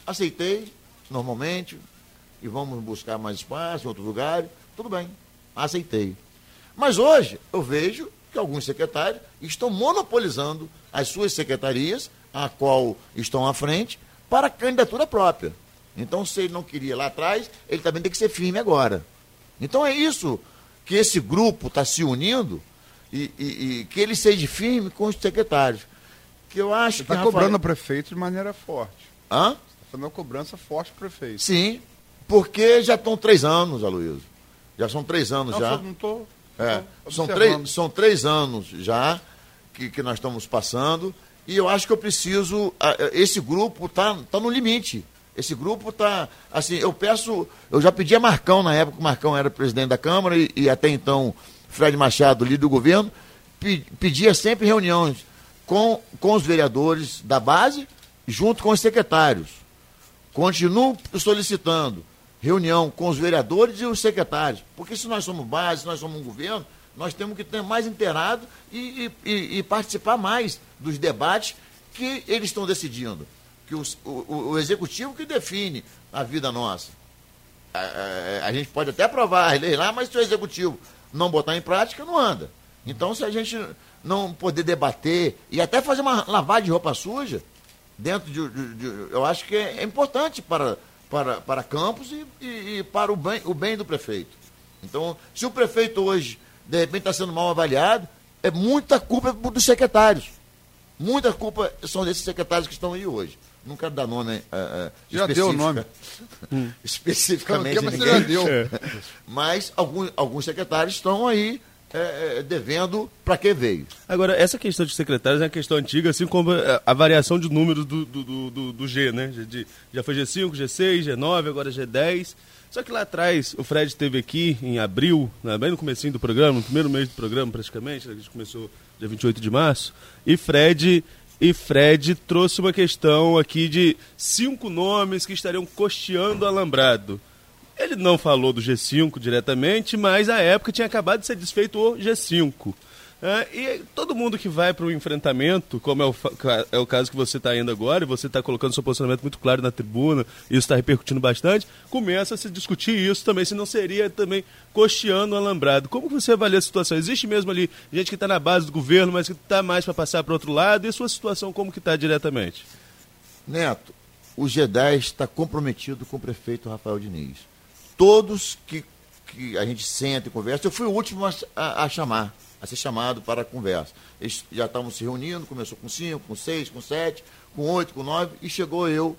Aceitei, normalmente, e vamos buscar mais espaço em outro lugar. Tudo bem, aceitei. Mas hoje eu vejo que alguns secretários estão monopolizando as suas secretarias, a qual estão à frente, para candidatura própria. Então, se ele não queria lá atrás, ele também tem que ser firme agora. Então é isso que esse grupo está se unindo e, e, e, que ele seja firme com os secretários. Que eu acho Você está que. Está cobrando Rafael... o prefeito de maneira forte. Hã? Você está fazendo uma cobrança forte para o prefeito. Sim, porque já estão três anos, Aloysio. Já são três anos não, já. Não estou. É, são, três, são três anos já que, que nós estamos passando. E eu acho que eu preciso. Esse grupo está tá no limite. Esse grupo está. Assim, eu peço. Eu já pedi a Marcão na época, o Marcão era presidente da Câmara e, e até então Fred Machado, líder do governo, pedia sempre reuniões com, com os vereadores da base, junto com os secretários. Continuo solicitando reunião com os vereadores e os secretários. Porque se nós somos base, se nós somos um governo, nós temos que ter mais inteirado e, e, e participar mais dos debates que eles estão decidindo. Que os, o, o, executivo que define a vida nossa. A, a, a, gente pode até aprovar as leis lá, mas se o executivo não botar em prática, não anda. Então, se a gente não poder debater e até fazer uma lavagem de roupa suja, dentro de, de, de eu acho que é, é importante para para, para Campos e, e, e para o bem, o bem do prefeito. Então, se o prefeito hoje, de repente, está sendo mal avaliado, é muita culpa dos secretários. Muita culpa são desses secretários que estão aí hoje. Não quero dar nome. Uh, já deu o nome. *laughs* especificamente. Mas, já deu. *laughs* mas alguns, alguns secretários estão aí é, é, devendo para que veio. Agora, essa questão de secretários é uma questão antiga, assim como a variação de números do, do, do, do G, né? De, já foi G5, G6, G9, agora G10. Só que lá atrás, o Fred esteve aqui em abril, né, bem no começo do programa, no primeiro mês do programa praticamente, a gente começou dia 28 de março, e Fred e Fred trouxe uma questão aqui de cinco nomes que estariam costeando o alambrado. Ele não falou do G5 diretamente, mas à época tinha acabado de ser desfeito o G5. É, e todo mundo que vai para o enfrentamento, como é o, é o caso que você está indo agora, e você está colocando seu posicionamento muito claro na tribuna, isso está repercutindo bastante, começa a se discutir isso também, se não seria também costeando o alambrado. Como você avalia a situação? Existe mesmo ali gente que está na base do governo, mas que está mais para passar para outro lado, e a sua situação como que está diretamente? Neto, o G10 está comprometido com o prefeito Rafael Diniz todos que que a gente senta e conversa. Eu fui o último a, a, a chamar, a ser chamado para a conversa. Eles já estavam se reunindo, começou com cinco, com seis, com sete, com oito, com nove, e chegou eu.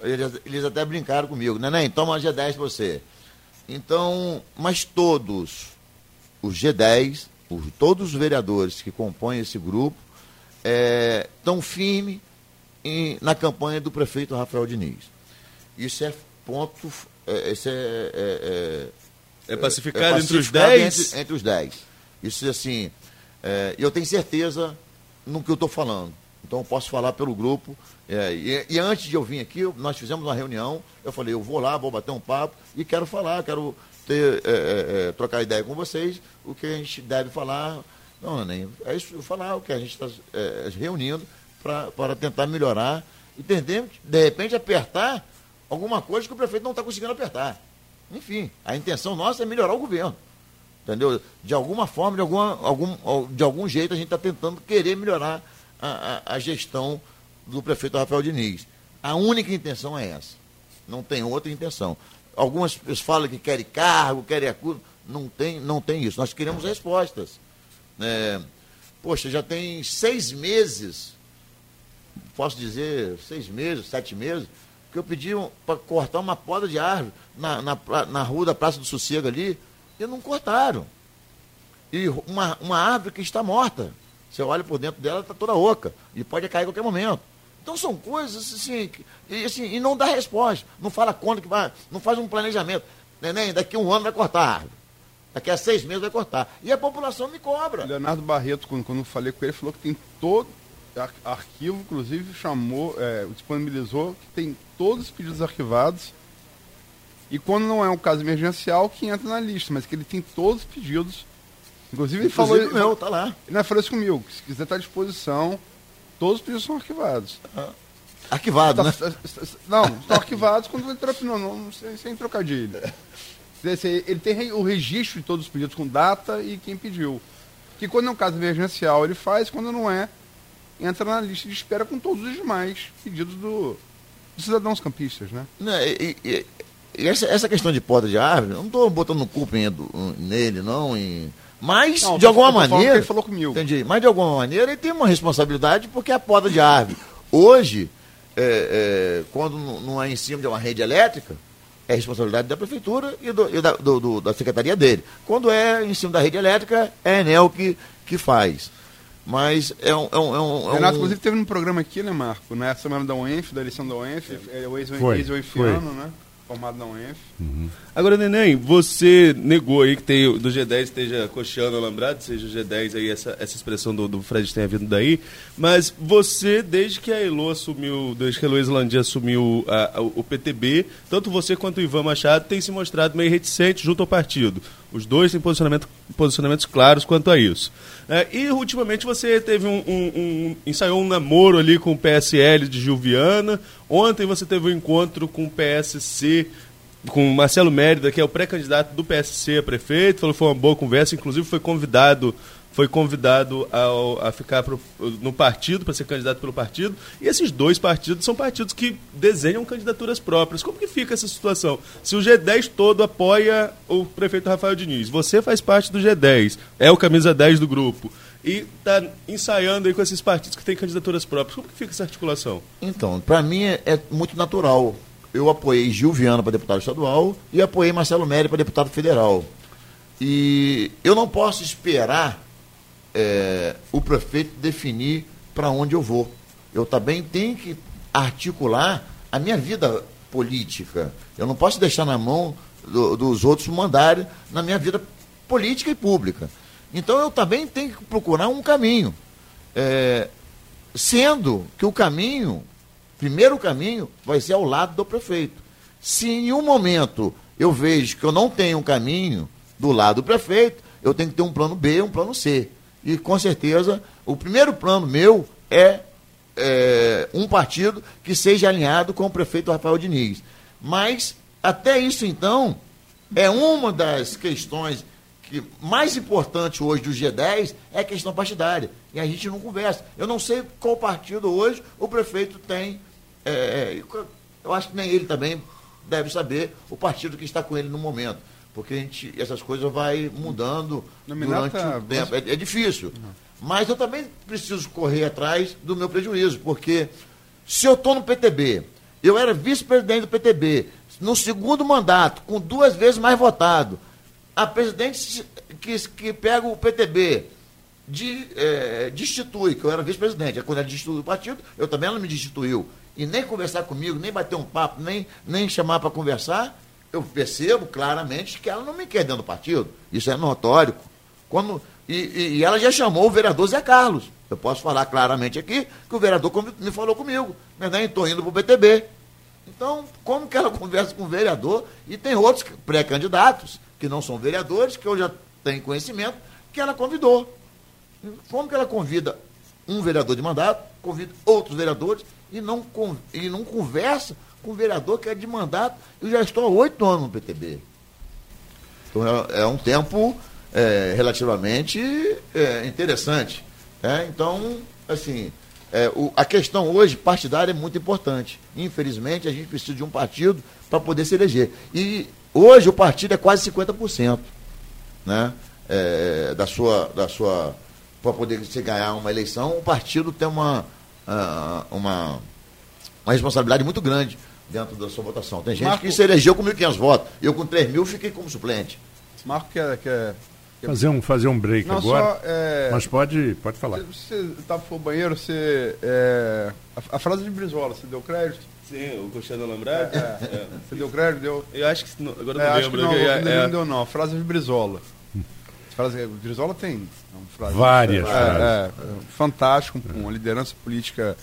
Eles, eles até brincaram comigo. Neném, toma G10 para você. Então, mas todos os G10, os, todos os vereadores que compõem esse grupo, é, firmes na campanha do prefeito Rafael Diniz. Isso é ponto. É, isso é, é, é, é pacificado, entre os 10? Entre, entre, os 10. Isso, assim, é, eu tenho certeza no que eu estou falando. Então, eu posso falar pelo grupo. É, e, e, antes de eu vir aqui, nós fizemos uma reunião. Eu falei, eu vou lá, vou bater um papo e quero falar, quero ter, é, trocar ideia com vocês, o que a gente deve falar. Não, nem é isso, falar o que a gente está reunindo para tentar melhorar. Entendemos? De repente, apertar alguma coisa que o prefeito não está conseguindo apertar. Enfim, a intenção nossa é melhorar o governo. Entendeu? De alguma forma, de, alguma, algum, de algum jeito, a gente está tentando querer melhorar a, a, a, gestão do prefeito Rafael Diniz. A única intenção é essa. Não tem outra intenção. Algumas pessoas falam que querem cargo, querem acordo. Não tem, não tem isso. Nós queremos respostas. É, poxa, já tem seis meses, posso dizer, seis meses, sete meses, que eu pedi para cortar uma poda de árvore na, na, na rua da Praça do Sossego ali, e não cortaram. E uma, uma árvore que está morta. Você olha por dentro dela, está toda oca. E pode cair a qualquer momento. Então são coisas assim, e, assim, e não dá resposta. Não fala quando que vai, não faz um planejamento. Neném, daqui a um ano vai cortar a árvore. Daqui a seis meses vai cortar. E a população me cobra. Leonardo Barreto, quando, quando eu falei com ele, falou que tem todo, arquivo, inclusive, chamou, é, disponibilizou que tem todos os pedidos arquivados. E quando não é um caso emergencial, que entra na lista, mas que ele tem todos os pedidos. Inclusive, ele inclusive falou. Tá lá. Ele não falou isso comigo. Se quiser estar tá à disposição, todos os pedidos são arquivados. Ah. Arquivado, tá, né? Tá, tá, não, estão arquivados quando ele troca. Não, não, sem, sem trocadilho. Ele tem o registro de todos os pedidos com data e quem pediu. Que quando é um caso emergencial, ele faz, quando não é, entra na lista de espera com todos os demais pedidos do, dos cidadãos campistas, né? Não, e, e, e essa, essa questão de porta de árvore, não estou botando culpa em, nele, não, em, mas, não, de alguma maneira. Ele falou comigo. Entendi. Mas, de alguma maneira, ele tem uma responsabilidade porque é a poda de árvore. Hoje, é, é, quando não é em cima de uma rede elétrica, é responsabilidade da prefeitura e, do, e da, do, do, da secretaria dele. Quando é em cima da rede elétrica, é a Enel que, que faz. Mas é um. É um, é um é Renato, inclusive, teve um programa aqui, né, Marco? Na semana da UENF, da eleição da UENF, é, o ex-UENFiano, né? Formado na UENF. Uhum. Agora, Neném, você negou aí que tem, do G10 esteja coxando alambrado, seja o G10 aí, essa, essa expressão do, do Fred tenha vindo daí, mas você, desde que a Elo assumiu, desde que a Heloísa Landia assumiu a, a, o PTB, tanto você quanto o Ivan Machado tem se mostrado meio reticente junto ao partido. Os dois têm posicionamento, posicionamentos claros quanto a isso. É, e ultimamente você teve um, um, um, ensaiou um namoro ali com o PSL de Gilviana. Ontem você teve um encontro com o PSC com o Marcelo Mérida, que é o pré-candidato do PSC a prefeito, falou que foi uma boa conversa, inclusive foi convidado foi convidado ao, a ficar pro, no partido, para ser candidato pelo partido, e esses dois partidos são partidos que desenham candidaturas próprias. Como que fica essa situação? Se o G10 todo apoia o prefeito Rafael Diniz, você faz parte do G10, é o camisa 10 do grupo, e está ensaiando aí com esses partidos que têm candidaturas próprias, como que fica essa articulação? Então, para mim é, é muito natural eu apoiei Gil Viana para deputado estadual e apoiei Marcelo Méri para deputado federal. E eu não posso esperar é, o prefeito definir para onde eu vou. Eu também tenho que articular a minha vida política. Eu não posso deixar na mão do, dos outros mandarem na minha vida política e pública. Então eu também tenho que procurar um caminho. É, sendo que o caminho primeiro caminho vai ser ao lado do prefeito. Se em um momento eu vejo que eu não tenho um caminho do lado do prefeito, eu tenho que ter um plano B, um plano C. E com certeza, o primeiro plano meu é, é um partido que seja alinhado com o prefeito Rafael Diniz. Mas, até isso então, é uma das questões que mais importante hoje do G10 é a questão partidária. E a gente não conversa. Eu não sei qual partido hoje o prefeito tem é, é eu acho que nem ele também deve saber o partido que está com ele no momento. Porque a gente, essas coisas vai mudando durante o tempo. É, é difícil. Mas eu também preciso correr atrás do meu prejuízo, porque se eu estou no PTB, eu era vice-presidente do PTB, no segundo mandato, com duas vezes mais votado, a presidente que, que pega o PTB, de, é, destitui, que eu era vice-presidente, quando ela destituiu o partido, eu também ela me destituiu. E nem conversar comigo, nem bater um papo, nem, nem chamar para conversar, eu percebo claramente que ela não me quer dentro do partido. Isso é notório. Quando, e, e, e ela já chamou o vereador Zé Carlos. Eu posso falar claramente aqui que o vereador me falou comigo. Mas nem estou indo para o PTB. Então, como que ela *laughs* conversa com o vereador? E tem outros pré-candidatos que não são vereadores, que eu já tenho conhecimento, que ela convidou. Como que ela convida um vereador de mandato, convida outros vereadores e não, e não conversa com o vereador que é de mandato? Eu já estou há oito anos no PTB. Então é, é um tempo é, relativamente é, interessante. Né? Então, assim, é, o, a questão hoje partidária é muito importante. Infelizmente, a gente precisa de um partido para poder se eleger. E hoje o partido é quase 50%. Né? É, da sua, da sua para poder se ganhar uma eleição, o partido tem uma, uh, uma, uma responsabilidade muito grande dentro da sua votação. Tem gente Marco... que se elegeu com 1.500 votos. Eu, com 3 mil, fiquei como suplente. Marco quer. quer, quer... Fazer, um, fazer um break Não, agora. Só, é... Mas pode, pode falar. Você estava no banheiro, você. É... A, a, frase de Brizola, você deu crédito? Sim, o Cristiano Lambrado. É, é. Você deu crédito? Deu. Eu acho que. Agora não é, lembro. Acho que não, não, não deu, não. A frase de Brizola. Frase, o Brizola tem frase, várias. É, é, é, fantástico, uma liderança política.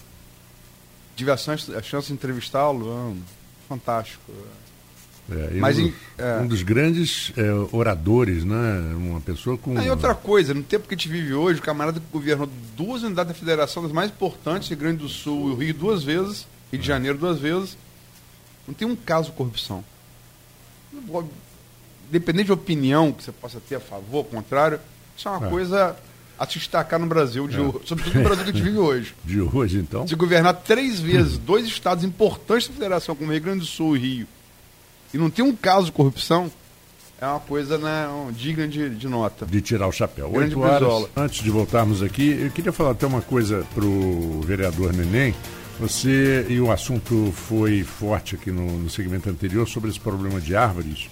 Tive a chance, a chance de entrevistá-lo, fantástico. É, Mas um, é. um, dos grandes é, oradores, né? Uma pessoa com. Ah, e outra coisa, no tempo que a gente vive hoje, o camarada que governou duas unidades da federação, das mais importantes, Rio Grande do Sul e o Rio duas vezes, Rio de Janeiro duas vezes, não tem um caso de corrupção. Independente de opinião que você possa ter a favor, ao contrário, isso é uma é. coisa a se destacar no Brasil, de, é. sobretudo no Brasil que a gente vive hoje. *laughs* De hoje, então? Se governar três vezes dois estados importantes da federação, como Rio Grande do Sul e Rio, e não tem um caso de corrupção, é uma coisa né, digna de, de, nota. De tirar o chapéu. Grande Oito horas, antes de voltarmos aqui, eu queria falar até uma coisa para o vereador Neném. Você, e o assunto foi forte aqui no, no segmento anterior sobre esse problema de árvores.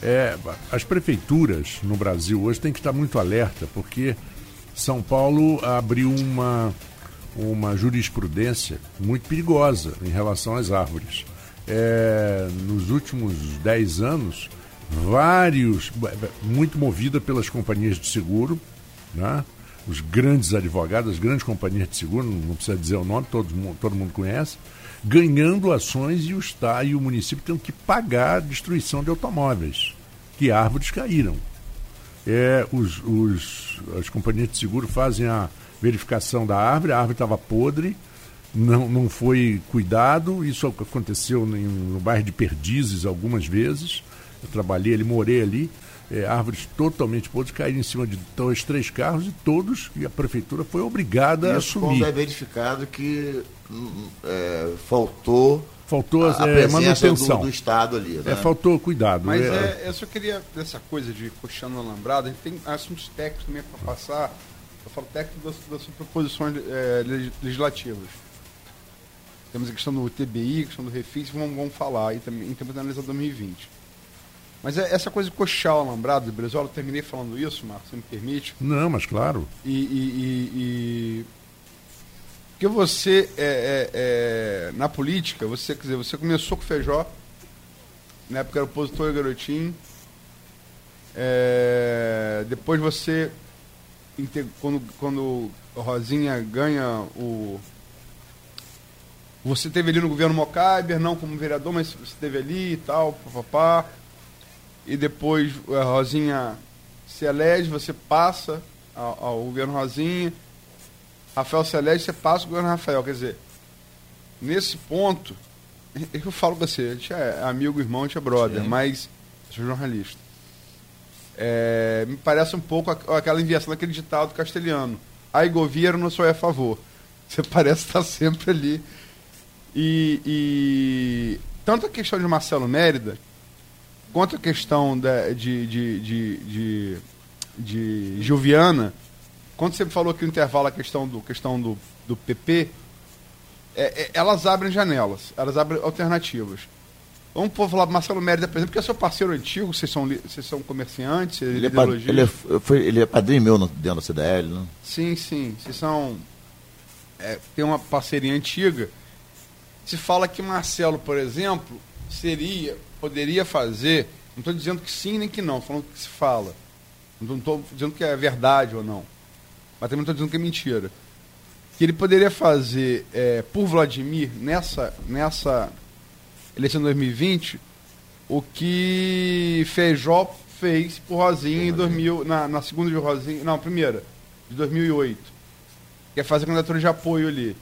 É, as prefeituras no Brasil hoje têm que estar muito alerta, porque São Paulo abriu uma, uma jurisprudência muito perigosa em relação às árvores. É, nos últimos 10 anos, vários, muito movida pelas companhias de seguro, né? os grandes advogados, as grandes companhias de seguro, não precisa dizer o nome, todo mundo, todo mundo conhece, ganhando ações e o Estado e o município tendo que pagar a destruição de automóveis, que árvores caíram. É, os, os, as companhias de seguro fazem a verificação da árvore, a árvore estava podre, não, não foi cuidado, isso aconteceu no bairro de Perdizes algumas vezes, eu trabalhei ali, morei ali, é, árvores totalmente podres caíram em cima de dois, três carros e todos, e a prefeitura foi obrigada Isso a assumir. quando é verificado que é, faltou faltou a, a é, manutenção do, do, Estado ali. Né? É, faltou cuidado. Mas é, é, eu só queria, dessa coisa de coxando alambrado, a gente tem assuntos técnicos também para passar. Eu falo técnico das, das proposições é, legislativas. Temos a questão do TBI, a questão do refis, vamos, vamos falar aí também, em termos de análise 2020. Mas é essa coisa de coxar o alambrado de Brizola, eu terminei falando isso, Marcos, se me permite. Não, mas claro. E, e, e, e... porque você é, é, é, na política, você quer dizer, você começou com Feijó, na época era opositor e garotinho. É, depois você, quando, quando Rosinha ganha o. Você teve ali no governo Mocaiber, não como vereador, mas você teve ali e tal, papapá e depois a Rosinha se elege, você passa ao, ao governo Rosinha, Rafael elege, você passa ao governo Rafael. Quer dizer, nesse ponto, eu falo com você, a gente é amigo, irmão, a gente é brother, Sim. mas sou jornalista. É, me parece um pouco aquela enviação daquele ditado castelhano. Ai governo, sou é a favor. *laughs* Você parece estar sempre ali. E, e tanto a questão de Marcelo Mérida, quanto à questão da, de, de, de, de, de Gilviana, quando você falou aqui no intervalo a questão do, questão do, do PP, é, é, elas abrem janelas, elas abrem alternativas. Vamos falar do Marcelo Mérida, por exemplo, que é seu parceiro antigo, vocês são, vocês são comerciantes, ele é, ele, é, foi, ele é padrinho meu dentro da CDL, né? Sim, sim. Vocês são. É, tem uma parceria antiga. Se fala que Marcelo, por exemplo, seria, poderia fazer. Não estou dizendo que sim nem que não, falando que se fala. Não estou dizendo que é verdade ou não. Mas também não estou dizendo que é mentira. Que ele poderia fazer é, por Vladimir, nessa, nessa eleição de 2020, o que Feijó fez por Rosinha em 2000, na, na segunda de Rosinha, não, primeira, de 2008. Que é fazer candidatura de apoio ali.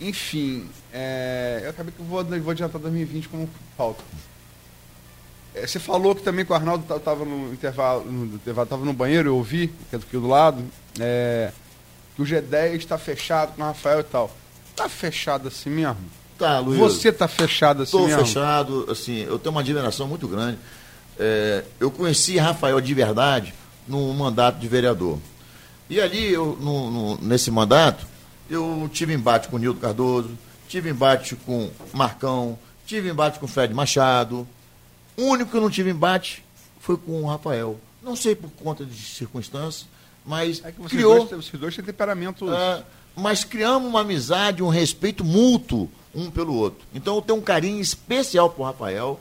Enfim, é, eu acabei que vou, vou adiantar 2020 como falta. É, você falou que também que o Arnaldo estava no intervalo, no intervalo, estava no banheiro, eu ouvi, que é do, aqui do lado, é, que o G10 está fechado com o Rafael e tal. Está fechado assim mesmo? Tá, Luiz. Você está fechado assim Estou mesmo? fechado, assim, eu tenho uma admiração muito grande. É, eu conheci Rafael de verdade no mandato de vereador. E ali, eu, no, no, nesse mandato, eu tive embate com o Nildo Cardoso, tive embate com Marcão, tive embate com o Fred Machado. O único que eu não tive embate foi com o Rafael. Não sei por conta de circunstâncias, mas É que vocês criou. dois, vocês dois têm temperamentos. É, mas criamos uma amizade, um respeito mútuo um pelo outro. Então eu tenho um carinho especial por Rafael.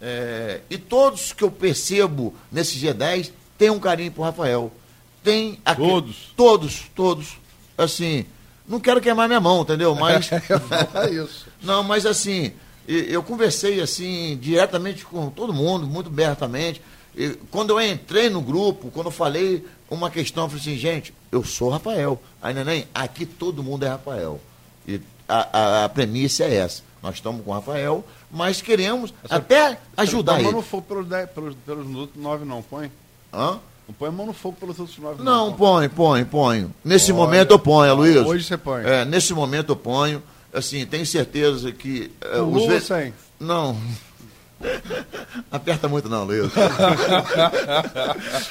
é, e todos que eu percebo nesse G10 têm um carinho por Rafael. Tem aque- Todos? Todos, todos. Assim, não quero queimar minha mão, entendeu? Mas. *laughs* É isso. Não, mas assim, eu conversei assim diretamente com todo mundo, muito abertamente. E quando eu entrei no grupo, quando eu falei uma questão, eu falei assim, gente, eu sou Rafael. Aí, neném, aqui todo mundo é Rafael. E a, a, a premissa é essa. Nós estamos com o Rafael, mas queremos até ajudar Não põe a mão ele. no fogo pelos, dez- pelos, pelos outros nove, não, põe. Hã? Não põe a mão no fogo pelos outros nove, Não, não. põe, põe, põe. Nesse Olha, momento eu ponho, Luiz. hoje você põe. É, nesse momento eu ponho. Assim, tenho certeza que. é, Com os Lula ve- sem? Não. *laughs* Aperta muito não, Luiz. *laughs*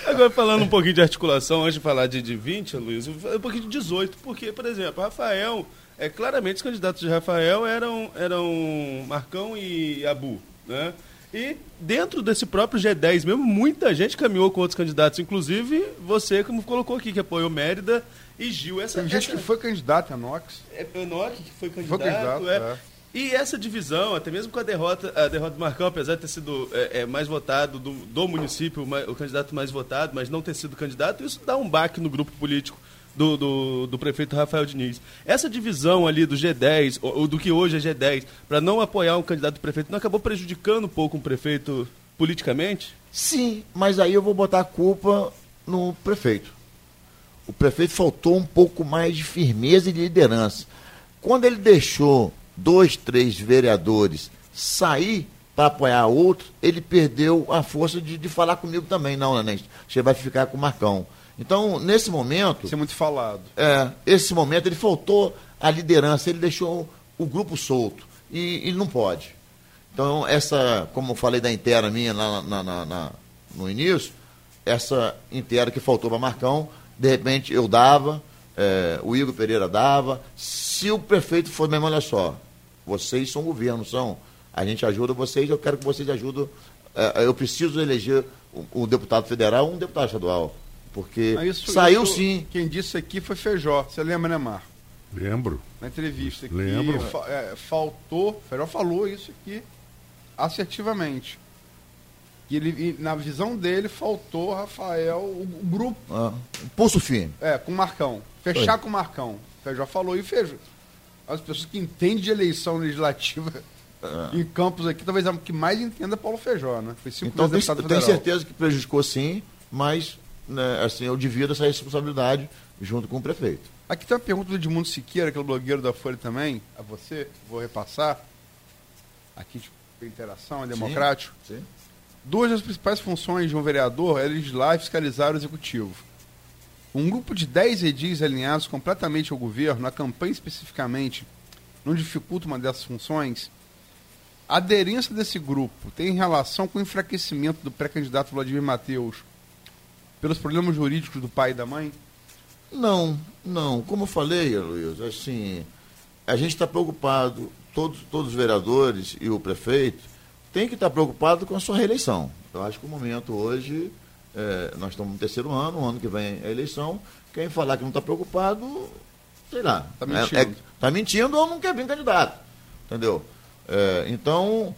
Agora, falando um pouquinho de articulação, antes de falar de, de 20, Luiz, eu vou falar um pouquinho de 18, porque, por exemplo, Rafael, é, claramente os candidatos de Rafael eram, eram Marcão e Abu, né? E dentro desse próprio G10 mesmo, muita gente caminhou com outros candidatos, inclusive você, como colocou aqui, que apoiou Mérida e Gil. Essa, Tem gente essa- que foi candidato a Nox. é Enoch, que foi candidato. candidato, é. é. E essa divisão, até mesmo com a derrota, a derrota do Marcão, apesar de ter sido é, é, mais votado do, do município, o candidato mais votado, mas não ter sido candidato, isso dá um baque no grupo político do, do, do prefeito Rafael Diniz. Essa divisão ali do G10, ou, ou do que hoje é G10, para não apoiar um candidato prefeito, não acabou prejudicando um pouco um prefeito politicamente? Sim, mas aí eu vou botar a culpa no prefeito. O prefeito faltou um pouco mais de firmeza e de liderança. Quando ele deixou dois, três vereadores sair para apoiar outro, ele perdeu a força de, de falar comigo também. Não, Neném, você vai ficar com o Marcão. Então, nesse momento, Isso é muito falado. é, esse momento ele faltou a liderança, ele deixou o grupo solto. E ele não pode. Então, essa, como eu falei da inteira minha lá na- na- na- no início, essa inteira que faltou para Marcão, de repente eu dava, é, o Igor Pereira dava. Se o prefeito for mesmo, olha só, vocês são governo, são. A gente ajuda vocês, eu quero que vocês ajudem. é, eu preciso eleger um, um deputado federal um deputado estadual. Porque isso- saiu isso- sim. Quem disse aqui foi Feijó. Você lembra, né, Mar? Lembro. Na entrevista aqui. Lembro. fa- é, faltou. Feijó falou isso aqui assertivamente. Que ele, e na visão dele, faltou Rafael, o, o grupo, Ah, pulso firme. é, com o Marcão. Fechar com o Marcão. Feijó falou e fez. As pessoas que entendem de eleição legislativa em Campos aqui, talvez a que mais entenda é Paulo Feijó, né? Foi cinco Então vezes tenho, deputado tenho federal. certeza que prejudicou sim, mas né, assim, eu divido essa responsabilidade junto com o prefeito. Aqui tem uma pergunta do Edmundo Siqueira, aquele blogueiro da Folha também, a você, vou repassar. Aqui, tipo, interação, é democrático. Sim. Duas das principais funções de um vereador é legislar e fiscalizar o executivo. Um grupo de 10 edis alinhados completamente ao governo, na campanha especificamente, não dificulta uma dessas funções? A aderência desse grupo tem relação com o enfraquecimento do pré-candidato Vladimir Mateus pelos problemas jurídicos do pai e da mãe? Não, não. Como eu falei, Luiz, assim, a gente está preocupado, todos, todos os vereadores e o prefeito tem que estar preocupado com a sua reeleição. Eu acho que o momento hoje, é, nós estamos no terceiro ano, o ano que vem é a eleição, quem falar que não está preocupado, sei lá. Está mentindo. É, é, tá mentindo ou não quer vir candidato. Entendeu? É, então,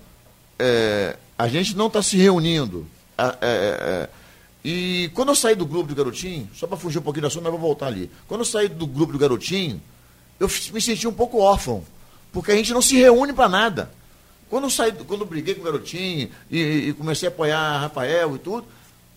é, a gente não está se reunindo. É, é, e quando eu saí do grupo do Garotinho, só para fugir um pouquinho da sua, mas vou voltar ali. Quando eu saí do grupo do Garotinho, eu me senti um pouco órfão, porque a gente não se reúne para nada. Quando eu, saí, quando eu briguei com o Garotinho e, e comecei a apoiar Rafael e tudo,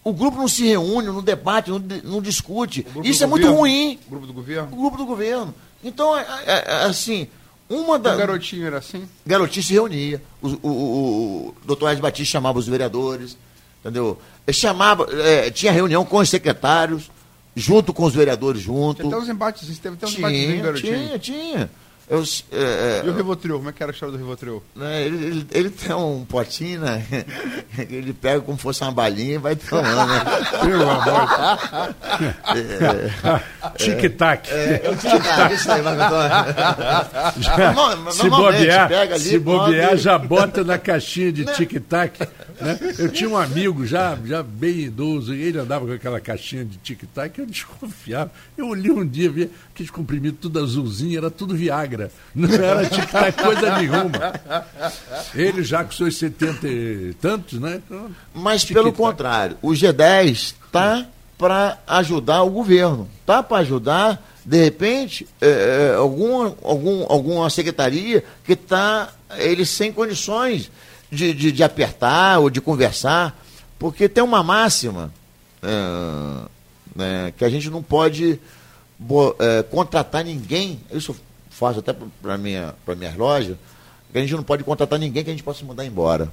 o grupo não se reúne, não debate, não, não discute. Isso é governo, muito ruim. O grupo do governo? O grupo do governo. Então, é, é, é assim, uma da. O garotinho era assim? Garotinho se reunia. O, o, o, o doutor Ed Batista chamava os vereadores, entendeu? Chamava, é, tinha reunião com os secretários, junto com os vereadores, junto. Tinha até uns embates, teve até uns tinha, embates. Tinha, tinha. Eu, é, e o Rivotril, como é que era a história do Rivotril? Né, ele, ele, ele, tem um potinho, né? *laughs* Ele pega como se fosse uma balinha e vai tomando, né? *laughs* Pelo amor. Tic-tac. É, é, tic-tac, isso aí, Se bobear, ali, se bobear pode... já bota na caixinha de tic-tac. Né? Eu tinha um amigo já, já bem idoso, e ele andava com aquela caixinha de tic-tac, eu desconfiava. Eu olhei um dia, vi aqueles comprimidos tudo azulzinho, era tudo Viagra. Não era tic-tac coisa nenhuma. Ele já com seus 70 e tantos, né? Então, Mas pelo contrário, o G10 está para ajudar o governo, tá para ajudar, de repente, é, é, alguma, algum, alguma secretaria que está ele sem condições de, de, de, apertar ou de conversar, porque tem uma máxima é, né, que a gente não pode é, contratar ninguém, isso faço até para minha, minhas lojas, que a gente não pode contratar ninguém que a gente possa mandar embora.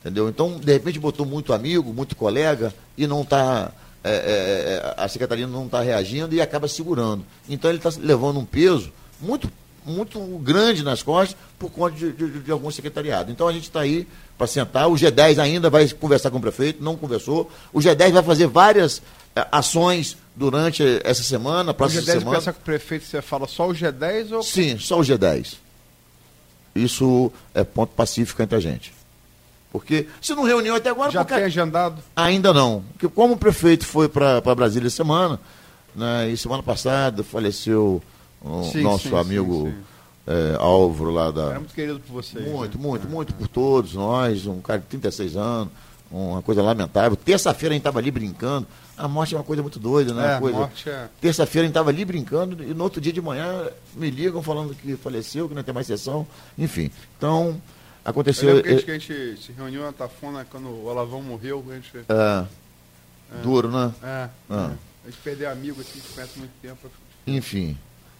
Entendeu? Então, de repente, botou muito amigo, muito colega e não está. É, é, é, a secretaria não está reagindo e acaba segurando. Então, ele está levando um peso muito muito grande nas costas por conta de, de, de algum secretariado. Então a gente está aí para sentar. O G10 ainda vai conversar com o prefeito, não conversou. O G10 vai fazer várias é, ações durante essa semana, próxima o G10 semana. com o prefeito, você fala só o G10 ou. Sim, só o G10. Isso é ponto pacífico entre a gente. Porque se não reuniu até agora. Já tem agendado? Ainda não. Porque como o prefeito foi para Brasília semana, né, e semana passada faleceu o sim, nosso sim, amigo sim, é, Álvaro lá da. Era muito querido por vocês. Muito, né? muito, muito por todos nós, um cara de 36 anos, uma coisa lamentável. Terça-feira a gente estava ali brincando. A morte é uma coisa muito doida, né? É, coisa... é... Terça-feira a gente estava ali brincando e no outro dia de manhã me ligam falando que faleceu, que não tem mais sessão. Enfim, então aconteceu. Eu que a, gente, que a gente se reuniu na Tafona quando o Alavão morreu. A gente... É, é. Duro, né? É, ah. A gente perdeu amigo assim, que conhece muito tempo. Enfim.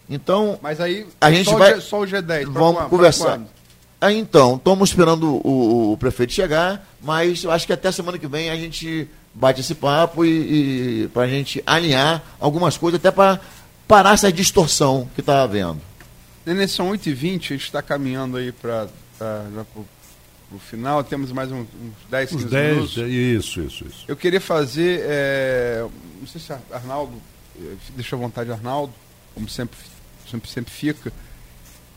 Então. Mas aí, a gente só, vai, o G, só o G10. Vamos quando, conversar. Aí, então, estamos esperando o, o, prefeito chegar, mas eu acho que até semana que vem a gente bate esse papo e, e para a gente alinhar algumas coisas, até para parar essa distorção que está havendo. Nenê, são 8h20, a gente está caminhando aí para o final, temos mais uns, uns 10, 15 uns 10, minutos. Isso, isso, isso. Eu queria fazer, é, não sei se Arnaldo, eh, deixa à vontade Arnaldo, como sempre, sempre, sempre fica,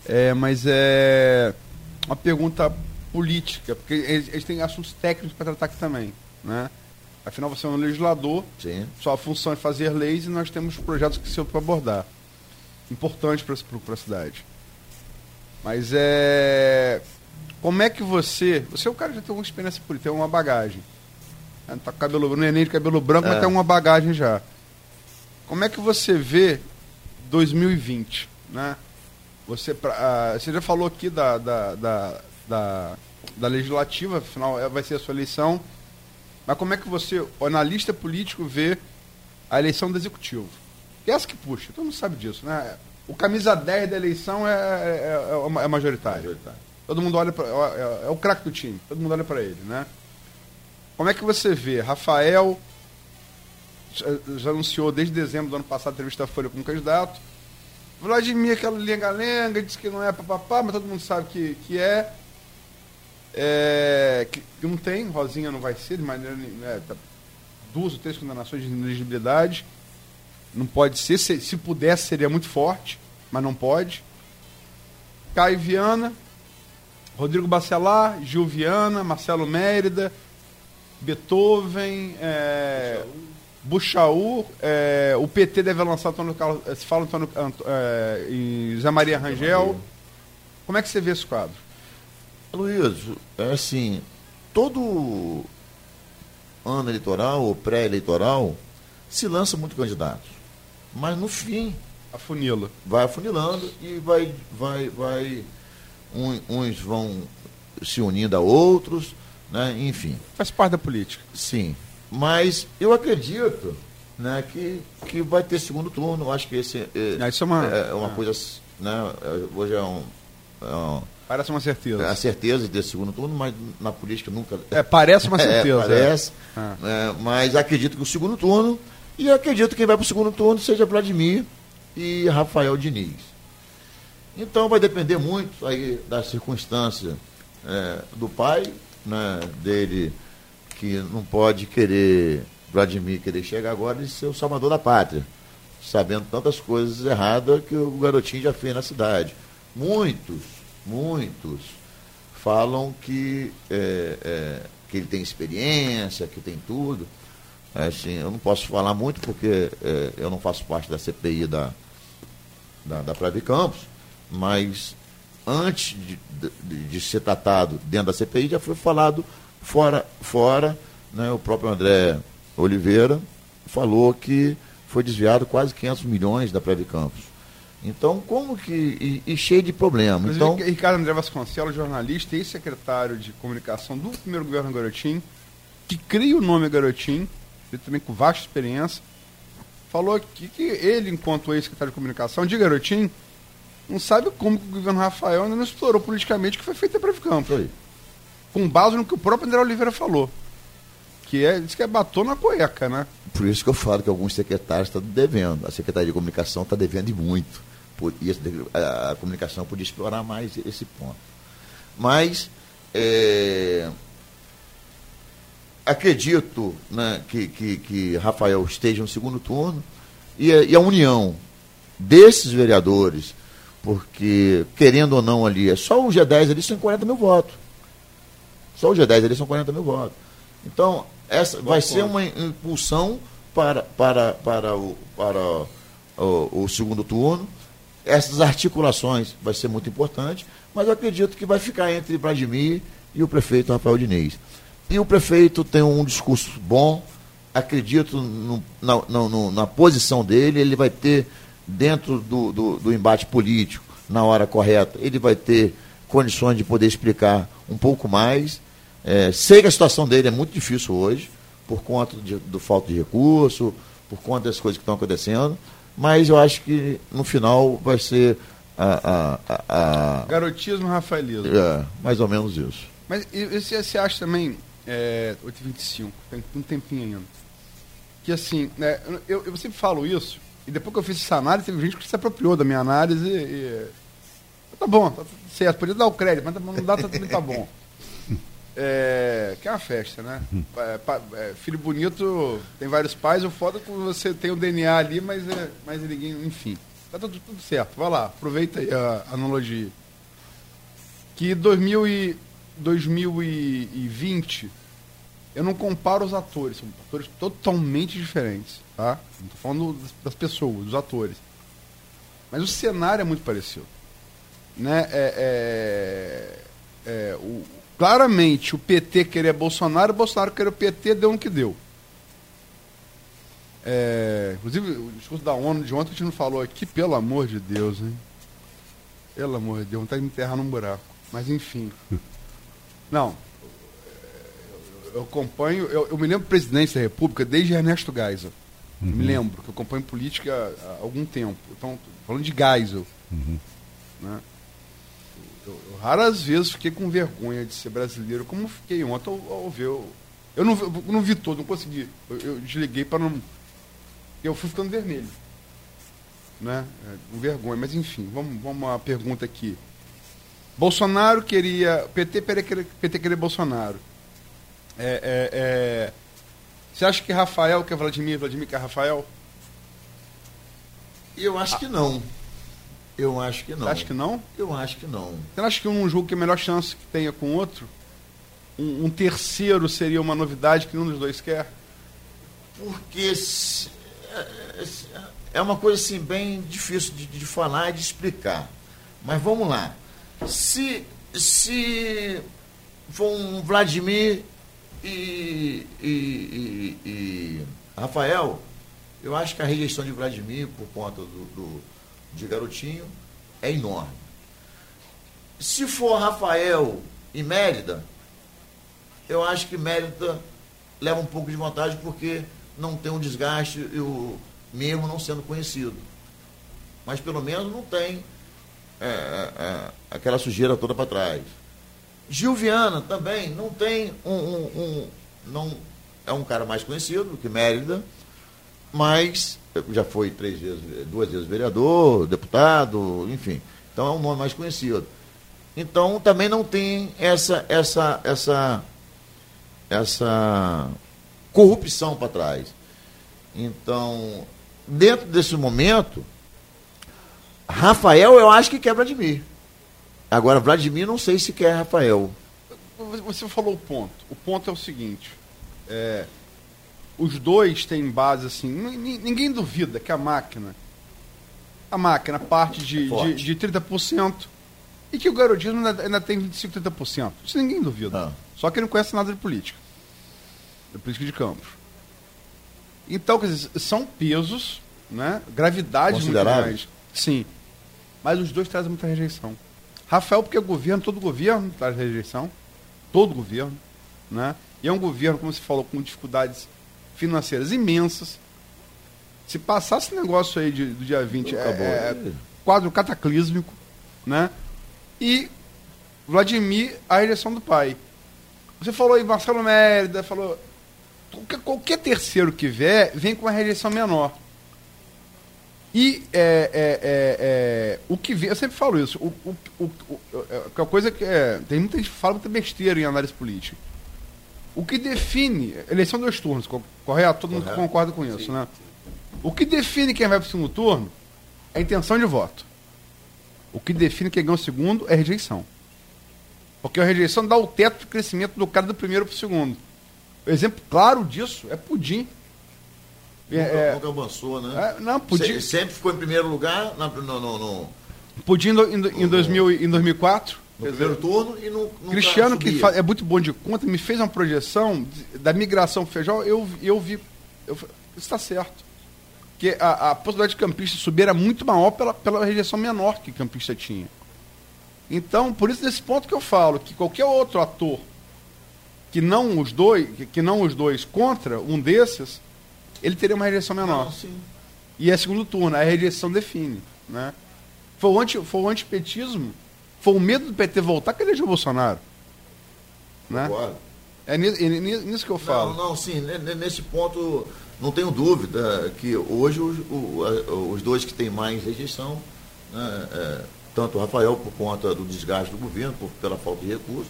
é, mas é uma pergunta política, porque eles, eles têm assuntos técnicos para tratar aqui também, né? Afinal, você é um legislador, Sim. sua função é fazer leis e nós temos projetos que se para abordar. Importante para a cidade. Mas é. Como é que você. Você é um cara que já tem alguma experiência política, tem uma bagagem. Né? Tá com cabelo, neném de cabelo branco, é. mas tem uma bagagem já. Como é que você vê 2020? Né? Você, uh, você já falou aqui da, da, da, da, da legislativa, afinal é, vai ser a sua eleição. Mas como é que você, analista político, vê a eleição do executivo? E essa que puxa, todo mundo sabe disso, né? O camisa 10 da eleição é, é, é, é majoritário. majoritário. Todo mundo olha para. É, é, o craque do time, todo mundo olha para ele, né? Como é que você vê? Rafael já, anunciou desde dezembro do ano passado a entrevista da Folha como candidato. Vladimir, aquela lenga-lenga, disse que não é papapá, mas todo mundo sabe que, que é. É, que, que não tem, Rosinha não vai ser, de maneira. É, tá, duas ou três condenações de inelegibilidade. Não pode ser, se, se pudesse seria muito forte, mas não pode. Caio Viana, Rodrigo Bacelar, Gil Viana, Marcelo Mérida, Beethoven, é, Buchaú, é, o PT deve lançar Antônio Carlos, se fala Antônio, é, em Zé Maria Rangel. Como é que você vê esse quadro? Luiz, é assim, todo ano eleitoral ou pré-eleitoral se lança muito candidatos. Mas no fim. Afunila. Vai afunilando e vai. vai, vai um, uns vão se unindo a outros, né? enfim. Faz parte da política. Sim. Mas eu acredito né, que, que vai ter segundo turno. Acho que esse é, isso é uma, é uma ah. coisa. Né, hoje é um, é um Parece uma certeza. É a certeza de ter segundo turno, mas na política nunca. É, parece uma *laughs* é, certeza. É, parece. É. mas acredito que o segundo turno, e acredito que quem vai para o segundo turno seja Vladimir e Rafael Diniz. Então vai depender muito aí da circunstância é, do pai, né, dele, que não pode querer, Vladimir querer chegar agora e ser o salvador da pátria, sabendo tantas coisas erradas que o garotinho já fez na cidade. Muitos muitos falam que, é, é, que ele tem experiência, que tem tudo. Assim, eu não posso falar muito porque é, eu não faço parte da CPI da, da, da Praia de Campos, mas antes de, de, de, ser tratado dentro da CPI já foi falado fora, fora né, o próprio André Oliveira falou que foi desviado quase 500 milhões da de Campos. Então, como que. E, e cheio de problemas. Então... Ricardo André Vasconcelos, jornalista e secretário de comunicação do primeiro governo Garotinho, que cria o nome Garotinho, ele também com vasta experiência, falou aqui que ele, enquanto ex-secretário de comunicação de Garotinho, não sabe como o governo Rafael ainda não explorou politicamente o que foi feito em Previcampos. Foi. Com base no que o próprio André Oliveira falou. Que é, diz que é batom na cueca, né? Por isso que eu falo que alguns secretários estão devendo. A Secretaria de Comunicação está devendo e muito a, a comunicação podia explorar mais esse ponto. Mas é, acredito né, que, que, que, Rafael esteja no segundo turno e, e, a união desses vereadores, porque, querendo ou não ali, é só o G10 ali são 40 mil votos. Só o G10 ali são 40 mil votos. Então, essa vai ser uma impulsão para, para, para, o, para o, o segundo turno essas articulações vai ser muito importante, mas eu acredito que vai ficar entre Vladimir e o prefeito Rafael Diniz. E o prefeito tem um discurso bom, acredito no, na, no, na, posição dele, ele vai ter, dentro do, do, do embate político, na hora correta, ele vai ter condições de poder explicar um pouco mais. É, sei que a situação dele é muito difícil hoje, por conta de, do falta de recurso, por conta das coisas que estão acontecendo, mas eu acho que no final vai ser a. a, a, a... Garotismo rafaelismo. É, mais ou menos isso. Mas e, você, acha também, é, 8h25, tem um tempinho ainda, que assim, né, eu, eu sempre falo isso, e depois que eu fiz essa análise, teve gente que se apropriou da minha análise e. e tá bom, tá certo, podia dar o crédito, mas não dá, também tá bom. *laughs* É, que é uma festa, né? É, é, filho bonito tem vários pais, o foda é que você tem o DNA ali, mas, é, mas ninguém, enfim. Tá tudo, tudo certo, vai lá, aproveita aí a, analogia. Que 2000 e, 2020, eu não comparo os atores, são atores totalmente diferentes, tá? Não tô falando das, das pessoas, dos atores. Mas o cenário é muito parecido. Né? É, é, é o, claramente o PT queria Bolsonaro, o Bolsonaro queria o PT, deu no que deu. É, inclusive, o discurso da ONU de ontem a gente não falou aqui, pelo amor de Deus, hein? Pelo amor de Deus, vontade de me enterrar num buraco. Mas enfim. Não. Eu, acompanho, eu, eu, me lembro do presidente da República desde Ernesto Geisel. Uhum. Me lembro, que eu acompanho política há algum tempo. Então, falando de Geisel. Uhum. Né? Raras vezes fiquei com vergonha de ser brasileiro, como fiquei ontem ao, ao ver. Eu, eu, não, eu não vi todo, não consegui. Eu, eu desliguei para não. Eu fui ficando vermelho. Né? É, com vergonha, mas enfim, vamos, vamos uma pergunta aqui. Bolsonaro queria. PT, PT queria Bolsonaro. É, é, é, você acha que Rafael quer Vladimir, Vladimir quer Rafael? Eu acho que não. Eu acho que não. Você acha que não? Eu acho que não. Você acha que um jogo que a melhor chance que tenha com o outro? Um, um terceiro seria uma novidade que nenhum dos dois quer? Porque se- é- é uma coisa assim bem difícil de, de falar e de explicar. Mas vamos lá. Se, se for um Vladimir e, e- e- e Rafael, eu acho que a rejeição de Vladimir por conta do, do- de garotinho é enorme. Se for Rafael e Mérida, eu acho que Mérida leva um pouco de vantagem porque não tem um desgaste, e o, mesmo não sendo conhecido. Mas pelo menos não tem é, é, é, aquela sujeira toda para trás. Gil Viana também não tem um, um- um- não é um cara mais conhecido que Mérida, mas já foi três vezes, duas vezes vereador, deputado, enfim. Então é um nome mais conhecido. Então também não tem essa essa essa essa corrupção para trás. Então, dentro desse momento, Rafael eu acho que quer Vladimir. Agora, Vladimir não sei se quer Rafael. Você falou o ponto. O ponto é o seguinte: é, os dois têm base assim. ni- ni- Ninguém duvida que a máquina, a máquina parte de, de, Forte. de 30% e que o garotismo ainda, ainda tem 25, 30%. Isso ninguém duvida. Ah. Só que não conhece nada de política. De política de campos. Então, quer dizer, são pesos, né? Gravidades muito grandes. Sim. Mas os dois trazem muita rejeição. Rafael, porque é governo, todo governo traz rejeição. Todo governo. Né? E é um governo, como você falou, com dificuldades financeiras imensas. Se passasse esse negócio aí de- do dia 20, é, Acabou. é quadro cataclísmico. Né? E Vladimir, a rejeição do pai. Você falou aí, Marcelo Mérida, falou. Qualquer, qualquer terceiro que vier, vem com uma rejeição menor. E é, é, é, é, o que vem, eu sempre falo isso, o, o, o, é uma coisa que é, tem muita gente que fala muita besteira em análise política. O que define, eleição dois turnos, co- correto? Todo mundo Correto. concorda com isso, né? O que define quem vai para o segundo turno é a intenção de voto. O que define quem ganha o segundo é a rejeição. Porque a rejeição dá o teto de crescimento do cara do primeiro para o segundo. O exemplo claro disso é Pudim. É, Nunca, é, nunca avançou, né? é, não, Pudim, Se- sempre ficou em primeiro lugar na- no, no- no- Pudim em, do- em, 2000, e- em 2004. No primeiro turno e nunca Cristiano, que subia. é muito bom de conta, me fez uma projeção da migração feijão. Eu, eu vi. Eu, isso está certo. Porque a, a possibilidade de campista subir era muito maior pela, pela rejeição menor que campista tinha. Então, por isso, nesse ponto que eu falo, que qualquer outro ator que não os dois, que, não os dois contra um desses, ele teria uma rejeição menor. Não. E é segundo turno, a rejeição define. Né? Foi, o anti, foi o antipetismo, foi o medo do PT voltar que elegeu o Bolsonaro. Né? Concordo. É nisso, ni- nisso que eu falo. Não, não, sim, ne- ne- nesse ponto não tenho dúvida que hoje os, os dois que têm mais rejeição, né, é, tanto o Rafael por conta do desgaste do governo, por, pela falta de recursos,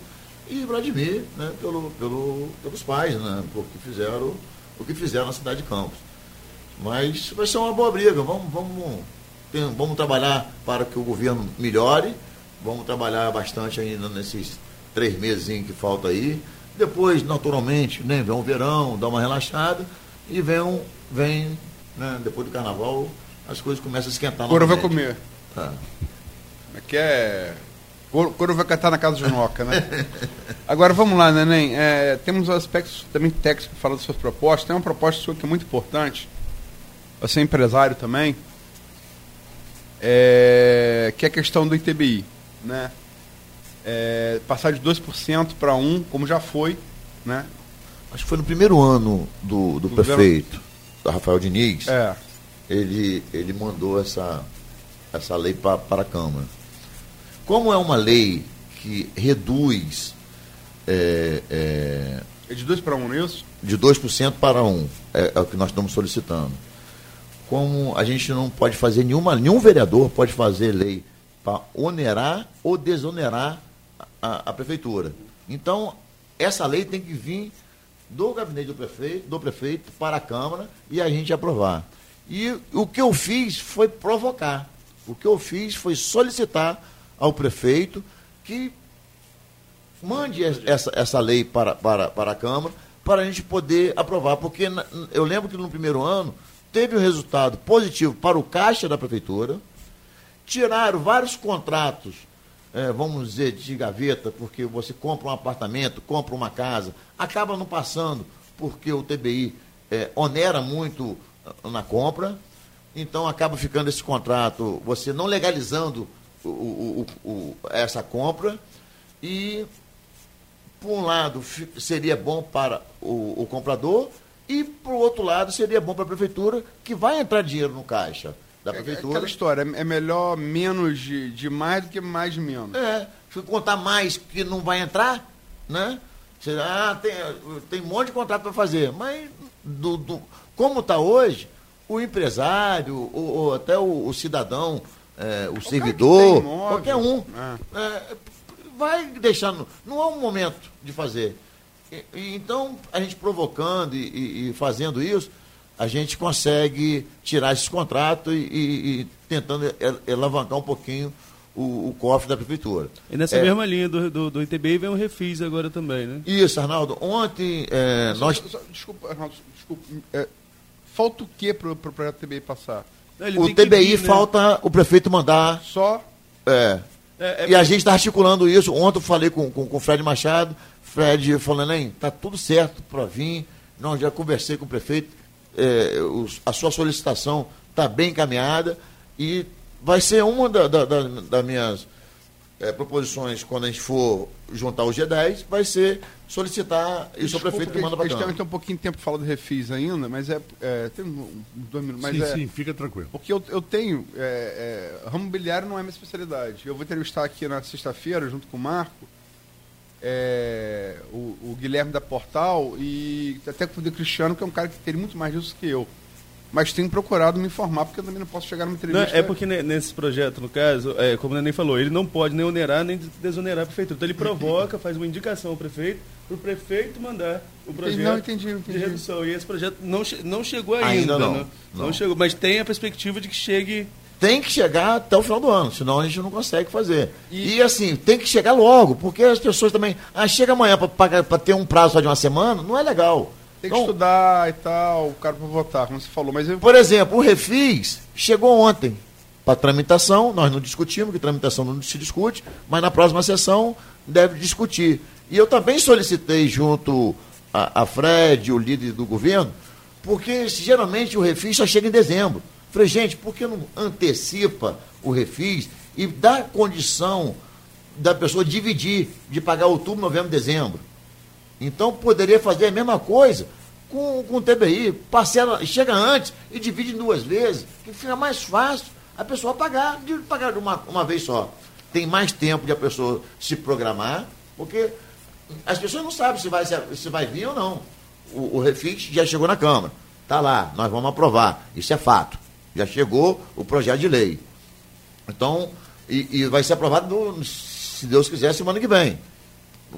e Vladimir né, pelo, pelo, pelos pais, né, por que fizeram, o que fizeram na cidade de Campos. Mas vai ser uma boa briga, vamos, vamos, vamos trabalhar para que o governo melhore, vamos trabalhar bastante ainda nesses três meses que falta aí. Depois, naturalmente, né, vem o verão, dá uma relaxada e vem, um, vem né, depois do carnaval, as coisas começam a esquentar. Coro vai comer. Tá. Aqui é. Coro vai cantar na casa de Noca, né? *laughs* Agora vamos lá, Neném. É, temos aspectos também técnicos para falar das suas propostas. Tem uma proposta sua que é muito importante. Você é empresário também. É, que é a questão do ITBI. Né? É, passar de 2% para 1%, como já foi. Né? Acho que foi no primeiro ano do, do Do prefeito, da Rafael Diniz, É, ele, ele mandou essa, essa lei pra, para a Câmara. Como é uma lei que reduz é, é, é de 2 para 1, não é isso? de 2% para 1%, é, é o que nós estamos solicitando. Como a gente não pode fazer nenhuma, nenhum vereador pode fazer lei para onerar ou desonerar a, a, prefeitura. Então, essa lei tem que vir do gabinete do prefeito, do prefeito para a Câmara e a gente aprovar. E o que eu fiz foi provocar. O que eu fiz foi solicitar ao prefeito que mande essa, essa lei para, para, para a Câmara para a gente poder aprovar. Porque eu lembro que no primeiro ano teve um resultado positivo para o caixa da prefeitura, tiraram vários contratos, é, vamos dizer, de gaveta, porque você compra um apartamento, compra uma casa, acaba não passando, porque o TBI é, onera muito na compra, então acaba ficando esse contrato, você não legalizando o, o, o, essa compra, e por um lado seria bom para o, comprador, e por outro lado seria bom para a prefeitura, que vai entrar dinheiro no caixa da é, é prefeitura. É aquela história, é melhor menos de, de mais do que mais de menos. É, se contar mais que não vai entrar, né? Ah, tem, tem um monte de contrato para fazer, mas do, do como está hoje, o empresário, ou, ou até o, o cidadão, é, o servidor, imóvel, qualquer um, é. É, vai deixando. Não há um momento de fazer. E, e, então, a gente provocando e, e, fazendo isso, a gente consegue tirar esses contratos e, tentando alavancar um pouquinho o, o, cofre da prefeitura. E nessa é, mesma linha do, do, do ITBI vem o refis agora também, né? Isso, Arnaldo. Ontem é, nós. Só, só, desculpa, Arnaldo, desculpa. É, falta o que para o projeto TBI passar? o TBI vir, né? falta o prefeito mandar. Só? É. é, é e a gente está articulando isso. Ontem eu falei com, com, com o Fred Machado. Fred falando, hein, tá tudo certo para vir. Não, já conversei com o prefeito. É, os, a sua solicitação está bem encaminhada e vai ser uma da, da, da, das minhas é, proposições quando a gente for juntar o G10, vai ser solicitar isso ao prefeito que manda para a gente tem um pouquinho de tempo para falar do refis ainda, mas é, é tem dois minutos, mas sim, é, sim, fica tranquilo. Porque eu, eu tenho, é, é, ramo mobiliário não é minha especialidade. Eu vou entrevistar aqui na sexta-feira, junto com o Marco, é, o, o, Guilherme da Portal e até com o Cristiano, que é um cara que tem muito mais disso que eu mas tenho procurado me informar, porque eu também não posso chegar numa entrevista. Não, é porque nesse projeto, no caso, é, como o Neném falou, ele não pode nem onerar nem desonerar a prefeitura. Então ele provoca, faz uma indicação ao prefeito, para o prefeito mandar o projeto não, entendi, entendi. de redução. E esse projeto não, não chegou ainda. ainda não, né? não. não chegou, mas tem a perspectiva de que chegue tem que chegar até o final do ano, senão a gente não consegue fazer. E, e assim, tem que chegar logo, porque as pessoas também. Ah, chega amanhã para ter um prazo só de uma semana, não é legal. Tem que então, estudar e tal, o cara para votar, como você falou. Mas eu... Por exemplo, o Refis chegou ontem para tramitação, nós não discutimos, que tramitação não se discute, mas na próxima sessão deve discutir. E eu também solicitei junto a, a Fred, o líder do governo, porque geralmente o Refis só chega em dezembro. Falei, gente, por que não antecipa o Refis e dá condição da pessoa dividir, de pagar outubro, novembro, dezembro? Então poderia fazer a mesma coisa com, com o TBI, parcela, chega antes e divide em duas vezes, que fica mais fácil a pessoa pagar, de pagar de uma, uma vez só. Tem mais tempo de a pessoa se programar, porque as pessoas não sabem se vai, se vai vir ou não. O, o refit já chegou na Câmara. Está lá, nós vamos aprovar. Isso é fato. Já chegou o projeto de lei. Então, e, e vai ser aprovado, se Deus quiser, semana que vem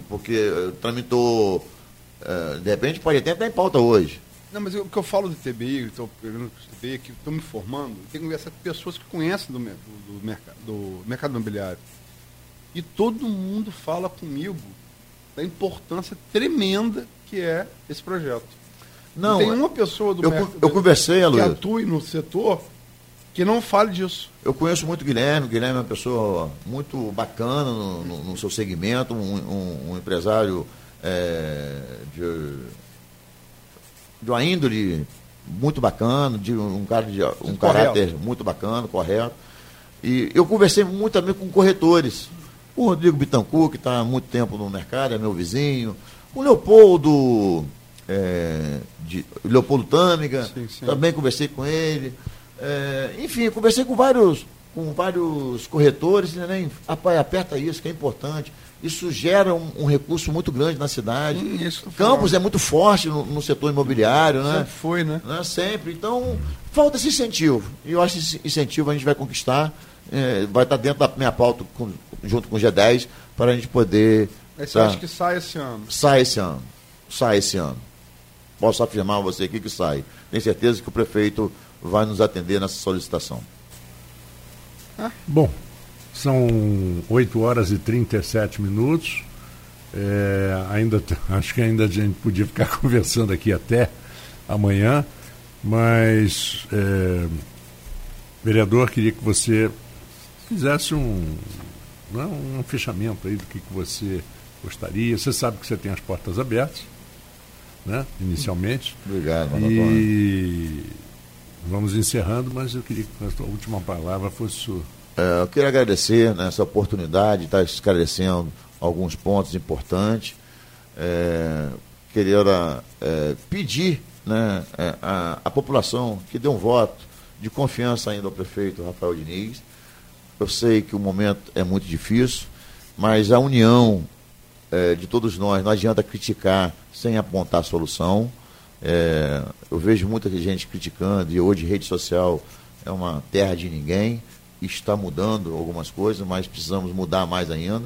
porque eh, tramitou, uh, de repente pode até estar em pauta hoje. Não, mas o que eu falo do TBI, estou pegando o TBI, que estou me formando, tem que conversar com pessoas que conhecem do, do, do, mercado, do mercado imobiliário. E todo mundo fala comigo da importância tremenda que é esse projeto. Não, tem uma pessoa do eu, mercado eu conversei, que atue no setor que não fale disso. Eu conheço muito o Guilherme, o Guilherme é uma pessoa muito bacana no, no, no seu segmento, um, um, um empresário é, de, de uma índole muito bacana, de um cara de um caráter muito bacana, correto. E eu conversei muito também com corretores. O Rodrigo Bittencourt, que está há muito tempo no mercado, é meu vizinho. O Leopoldo, é, de, Leopoldo Tâmiga, sim, sim. também conversei com ele. É, enfim, conversei com vários, com vários corretores, né, aperta isso, que é importante. Isso gera um, um recurso muito grande na cidade. Hum, Campos é muito forte no, no, setor imobiliário, né? Sempre foi, né? né? Sempre. Então, falta esse incentivo. E eu acho que esse incentivo a gente vai conquistar. é, vai estar dentro da minha pauta com, junto com o G10 para a gente poder. Mas você tá, acha que sai esse ano? Sai esse ano. Sai esse ano. Posso afirmar a você aqui que sai. Tenho certeza que o prefeito vai nos atender nessa solicitação. Bom, são 8 horas e 37 minutos. É, ainda *laughs* acho que ainda a gente podia ficar *laughs* conversando aqui até amanhã, mas é, vereador queria que você fizesse um, não é, um fechamento aí do que, que você gostaria. Você sabe que você tem as portas abertas, né? Inicialmente. Obrigado, Antônio. E vamos encerrando, mas eu queria que a sua última palavra fosse sua. É, eu queria agradecer né, essa oportunidade de estar esclarecendo alguns pontos importantes. É, queria é, pedir né, é, a, a população que dê um voto de confiança ainda ao prefeito Rafael Diniz. Eu sei que o momento é muito difícil, mas a união é, de todos nós, não adianta criticar sem apontar solução. É, eu vejo muita gente criticando, e hoje rede social é uma terra de ninguém, está mudando algumas coisas, mas precisamos mudar mais ainda.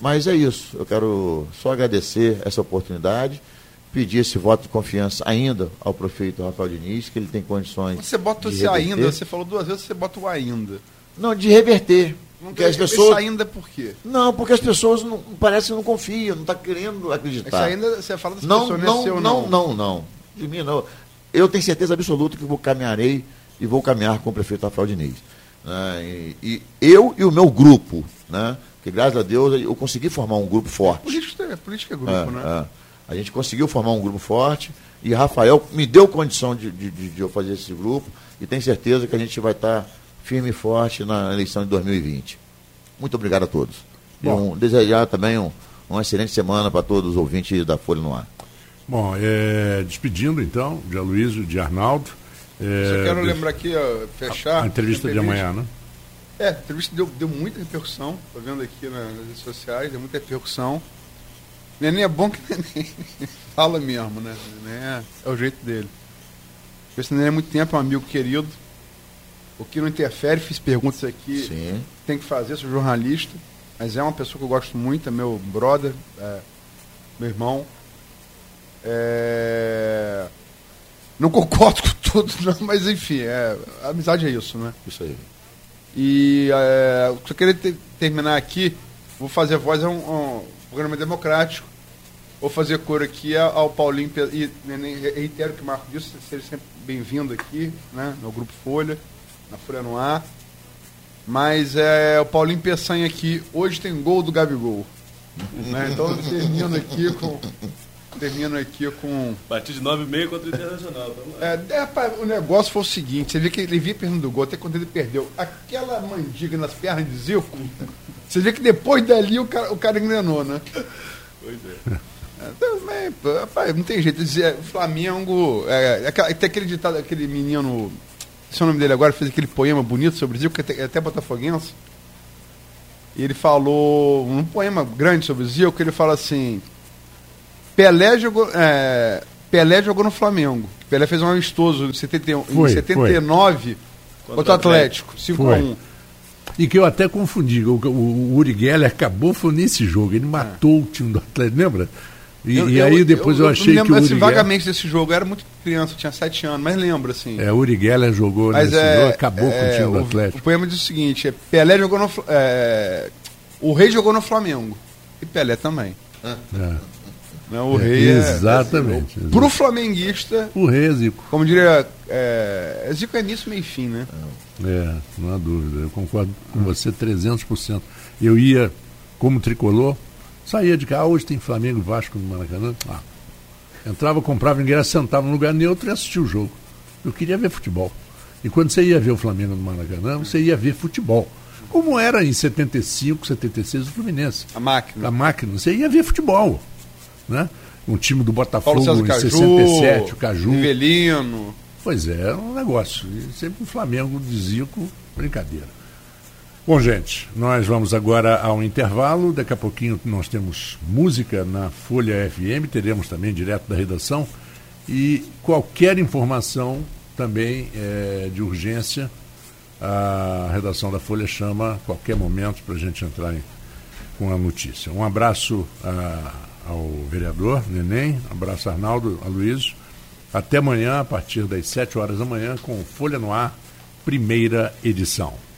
Mas é isso, eu quero só agradecer essa oportunidade, pedir esse voto de confiança ainda ao prefeito Rafael Diniz, que ele tem condições. Você bota esse ainda, você falou duas vezes, você bota o ainda. Não, de reverter. Não Porque as pessoas. Ainda por quê? Não, porque as pessoas não, parece que não confiam, não estão querendo Esse acreditar. ainda, você fala das Não, pessoas, não, é seu, não, não, não. De mim não. Eu tenho certeza absoluta que vou caminharei e vou caminhar com o prefeito Rafael Diniz. né? E, e eu e o meu grupo, né? Que graças a Deus eu consegui formar um grupo forte. Política, é- política é grupo, É, né? é. A gente conseguiu formar um grupo forte e Rafael me deu condição de, de, de- de eu fazer esse grupo e tenho certeza que a gente vai estar firme e forte na eleição de 2020. Muito obrigado a todos. E Bom. um, desejar também um, uma excelente semana para todos os ouvintes da Folha no Ar. Bom, é, despedindo então de Aloysio, de Arnaldo. É, Só quero de- lembrar aqui, ó, fechar. a entrevista de amanhã, né? É, a entrevista deu, deu muita repercussão. Tô vendo aqui na- nas redes sociais, deu muita repercussão. Neném é bom que *laughs* Neném fala mesmo, né? Neném é, é o jeito dele. Esse Neném há muito tempo, é um amigo querido. O que não interfere, fiz perguntas aqui. Sim. Tem que fazer, sou jornalista. Mas é uma pessoa que eu gosto muito, é meu brother, é meu irmão. É, Não concordo *laughs* com tudo, não, mas enfim, é... a amizade é isso, né? Isso aí. E é, só queria te- terminar aqui. Vou fazer voz a um, um programa democrático. Vou fazer cor aqui ao Paulinho. E reitero que o Marco disse, seja sempre bem-vindo aqui, né, no Grupo Folha, na Folha no Ar. Mas é o Paulinho Peçanha aqui. Hoje tem gol do Gabigol. *laughs* né? Então eu termino aqui com. Termino aqui com. Partir de 9,5 contra o Internacional. É, é, o negócio foi o seguinte, você vê que ele via perdendo do gol, até quando ele perdeu. Aquela mandiga nas pernas de Zico, você vê que depois dali o cara, o cara engrenou, né? Pois é. É, também, rapaz, não tem jeito. Dizer, Flamengo. É, é tem aquele ditado, aquele menino. Esse é o nome dele agora, fez aquele poema bonito sobre o Zico, que é até, é botafoguense. E ele falou. Um poema grande sobre o Zico, que ele fala assim. Pelé jogou. é, Pelé jogou no Flamengo. Pelé fez um amistoso em, 71, Foi, em 79 contra o Atlético. 5 a 1 E que eu até confundi. O, o, o Uri Geller acabou foi nesse jogo. Ele matou o time do Atlético, lembra? E, e aí depois eu, achei lembro, que o assim, Uri Geller, vagamente desse jogo. Eu era muito criança, eu tinha 7 anos, mas lembro, assim. é, Uri Geller jogou Mas nesse é, jogo, acabou com o é, time do o, Atlético. o poema diz o seguinte: é, Pelé jogou no. É, o Rei jogou no Flamengo. E Pelé também. É. Né? O É, Rei é- exatamente, é- pro flamenguista, O Rei é Zico. como diria. É, é Zico é nisso meio fim, né? É, não há dúvida. Eu concordo com você 300%. Eu ia, como tricolor, saía de cá. Ah, hoje tem Flamengo e Vasco no Maracanã. Ah, entrava, comprava ingresso, sentava num lugar neutro e assistia o jogo. Eu queria ver futebol. E quando você ia ver o Flamengo no Maracanã, você ia ver futebol. Como era em 75, 76 o Fluminense. A máquina. A máquina, você ia ver futebol. Né? Um time do Botafogo em Caju, 67, o Caju. Rivelino. Pois é, é um negócio. E sempre o Flamengo de Zico, brincadeira. Bom, gente, nós vamos agora ao intervalo. Daqui a pouquinho nós temos música na Folha FM, teremos também direto da redação. E qualquer informação também é, de urgência, a redação da Folha chama a qualquer momento para a gente entrar em, com a notícia. Um abraço a, ao vereador Neném, um abraço Arnaldo, a. Até amanhã, a partir das 7 horas da manhã, com Folha no Ar, primeira edição.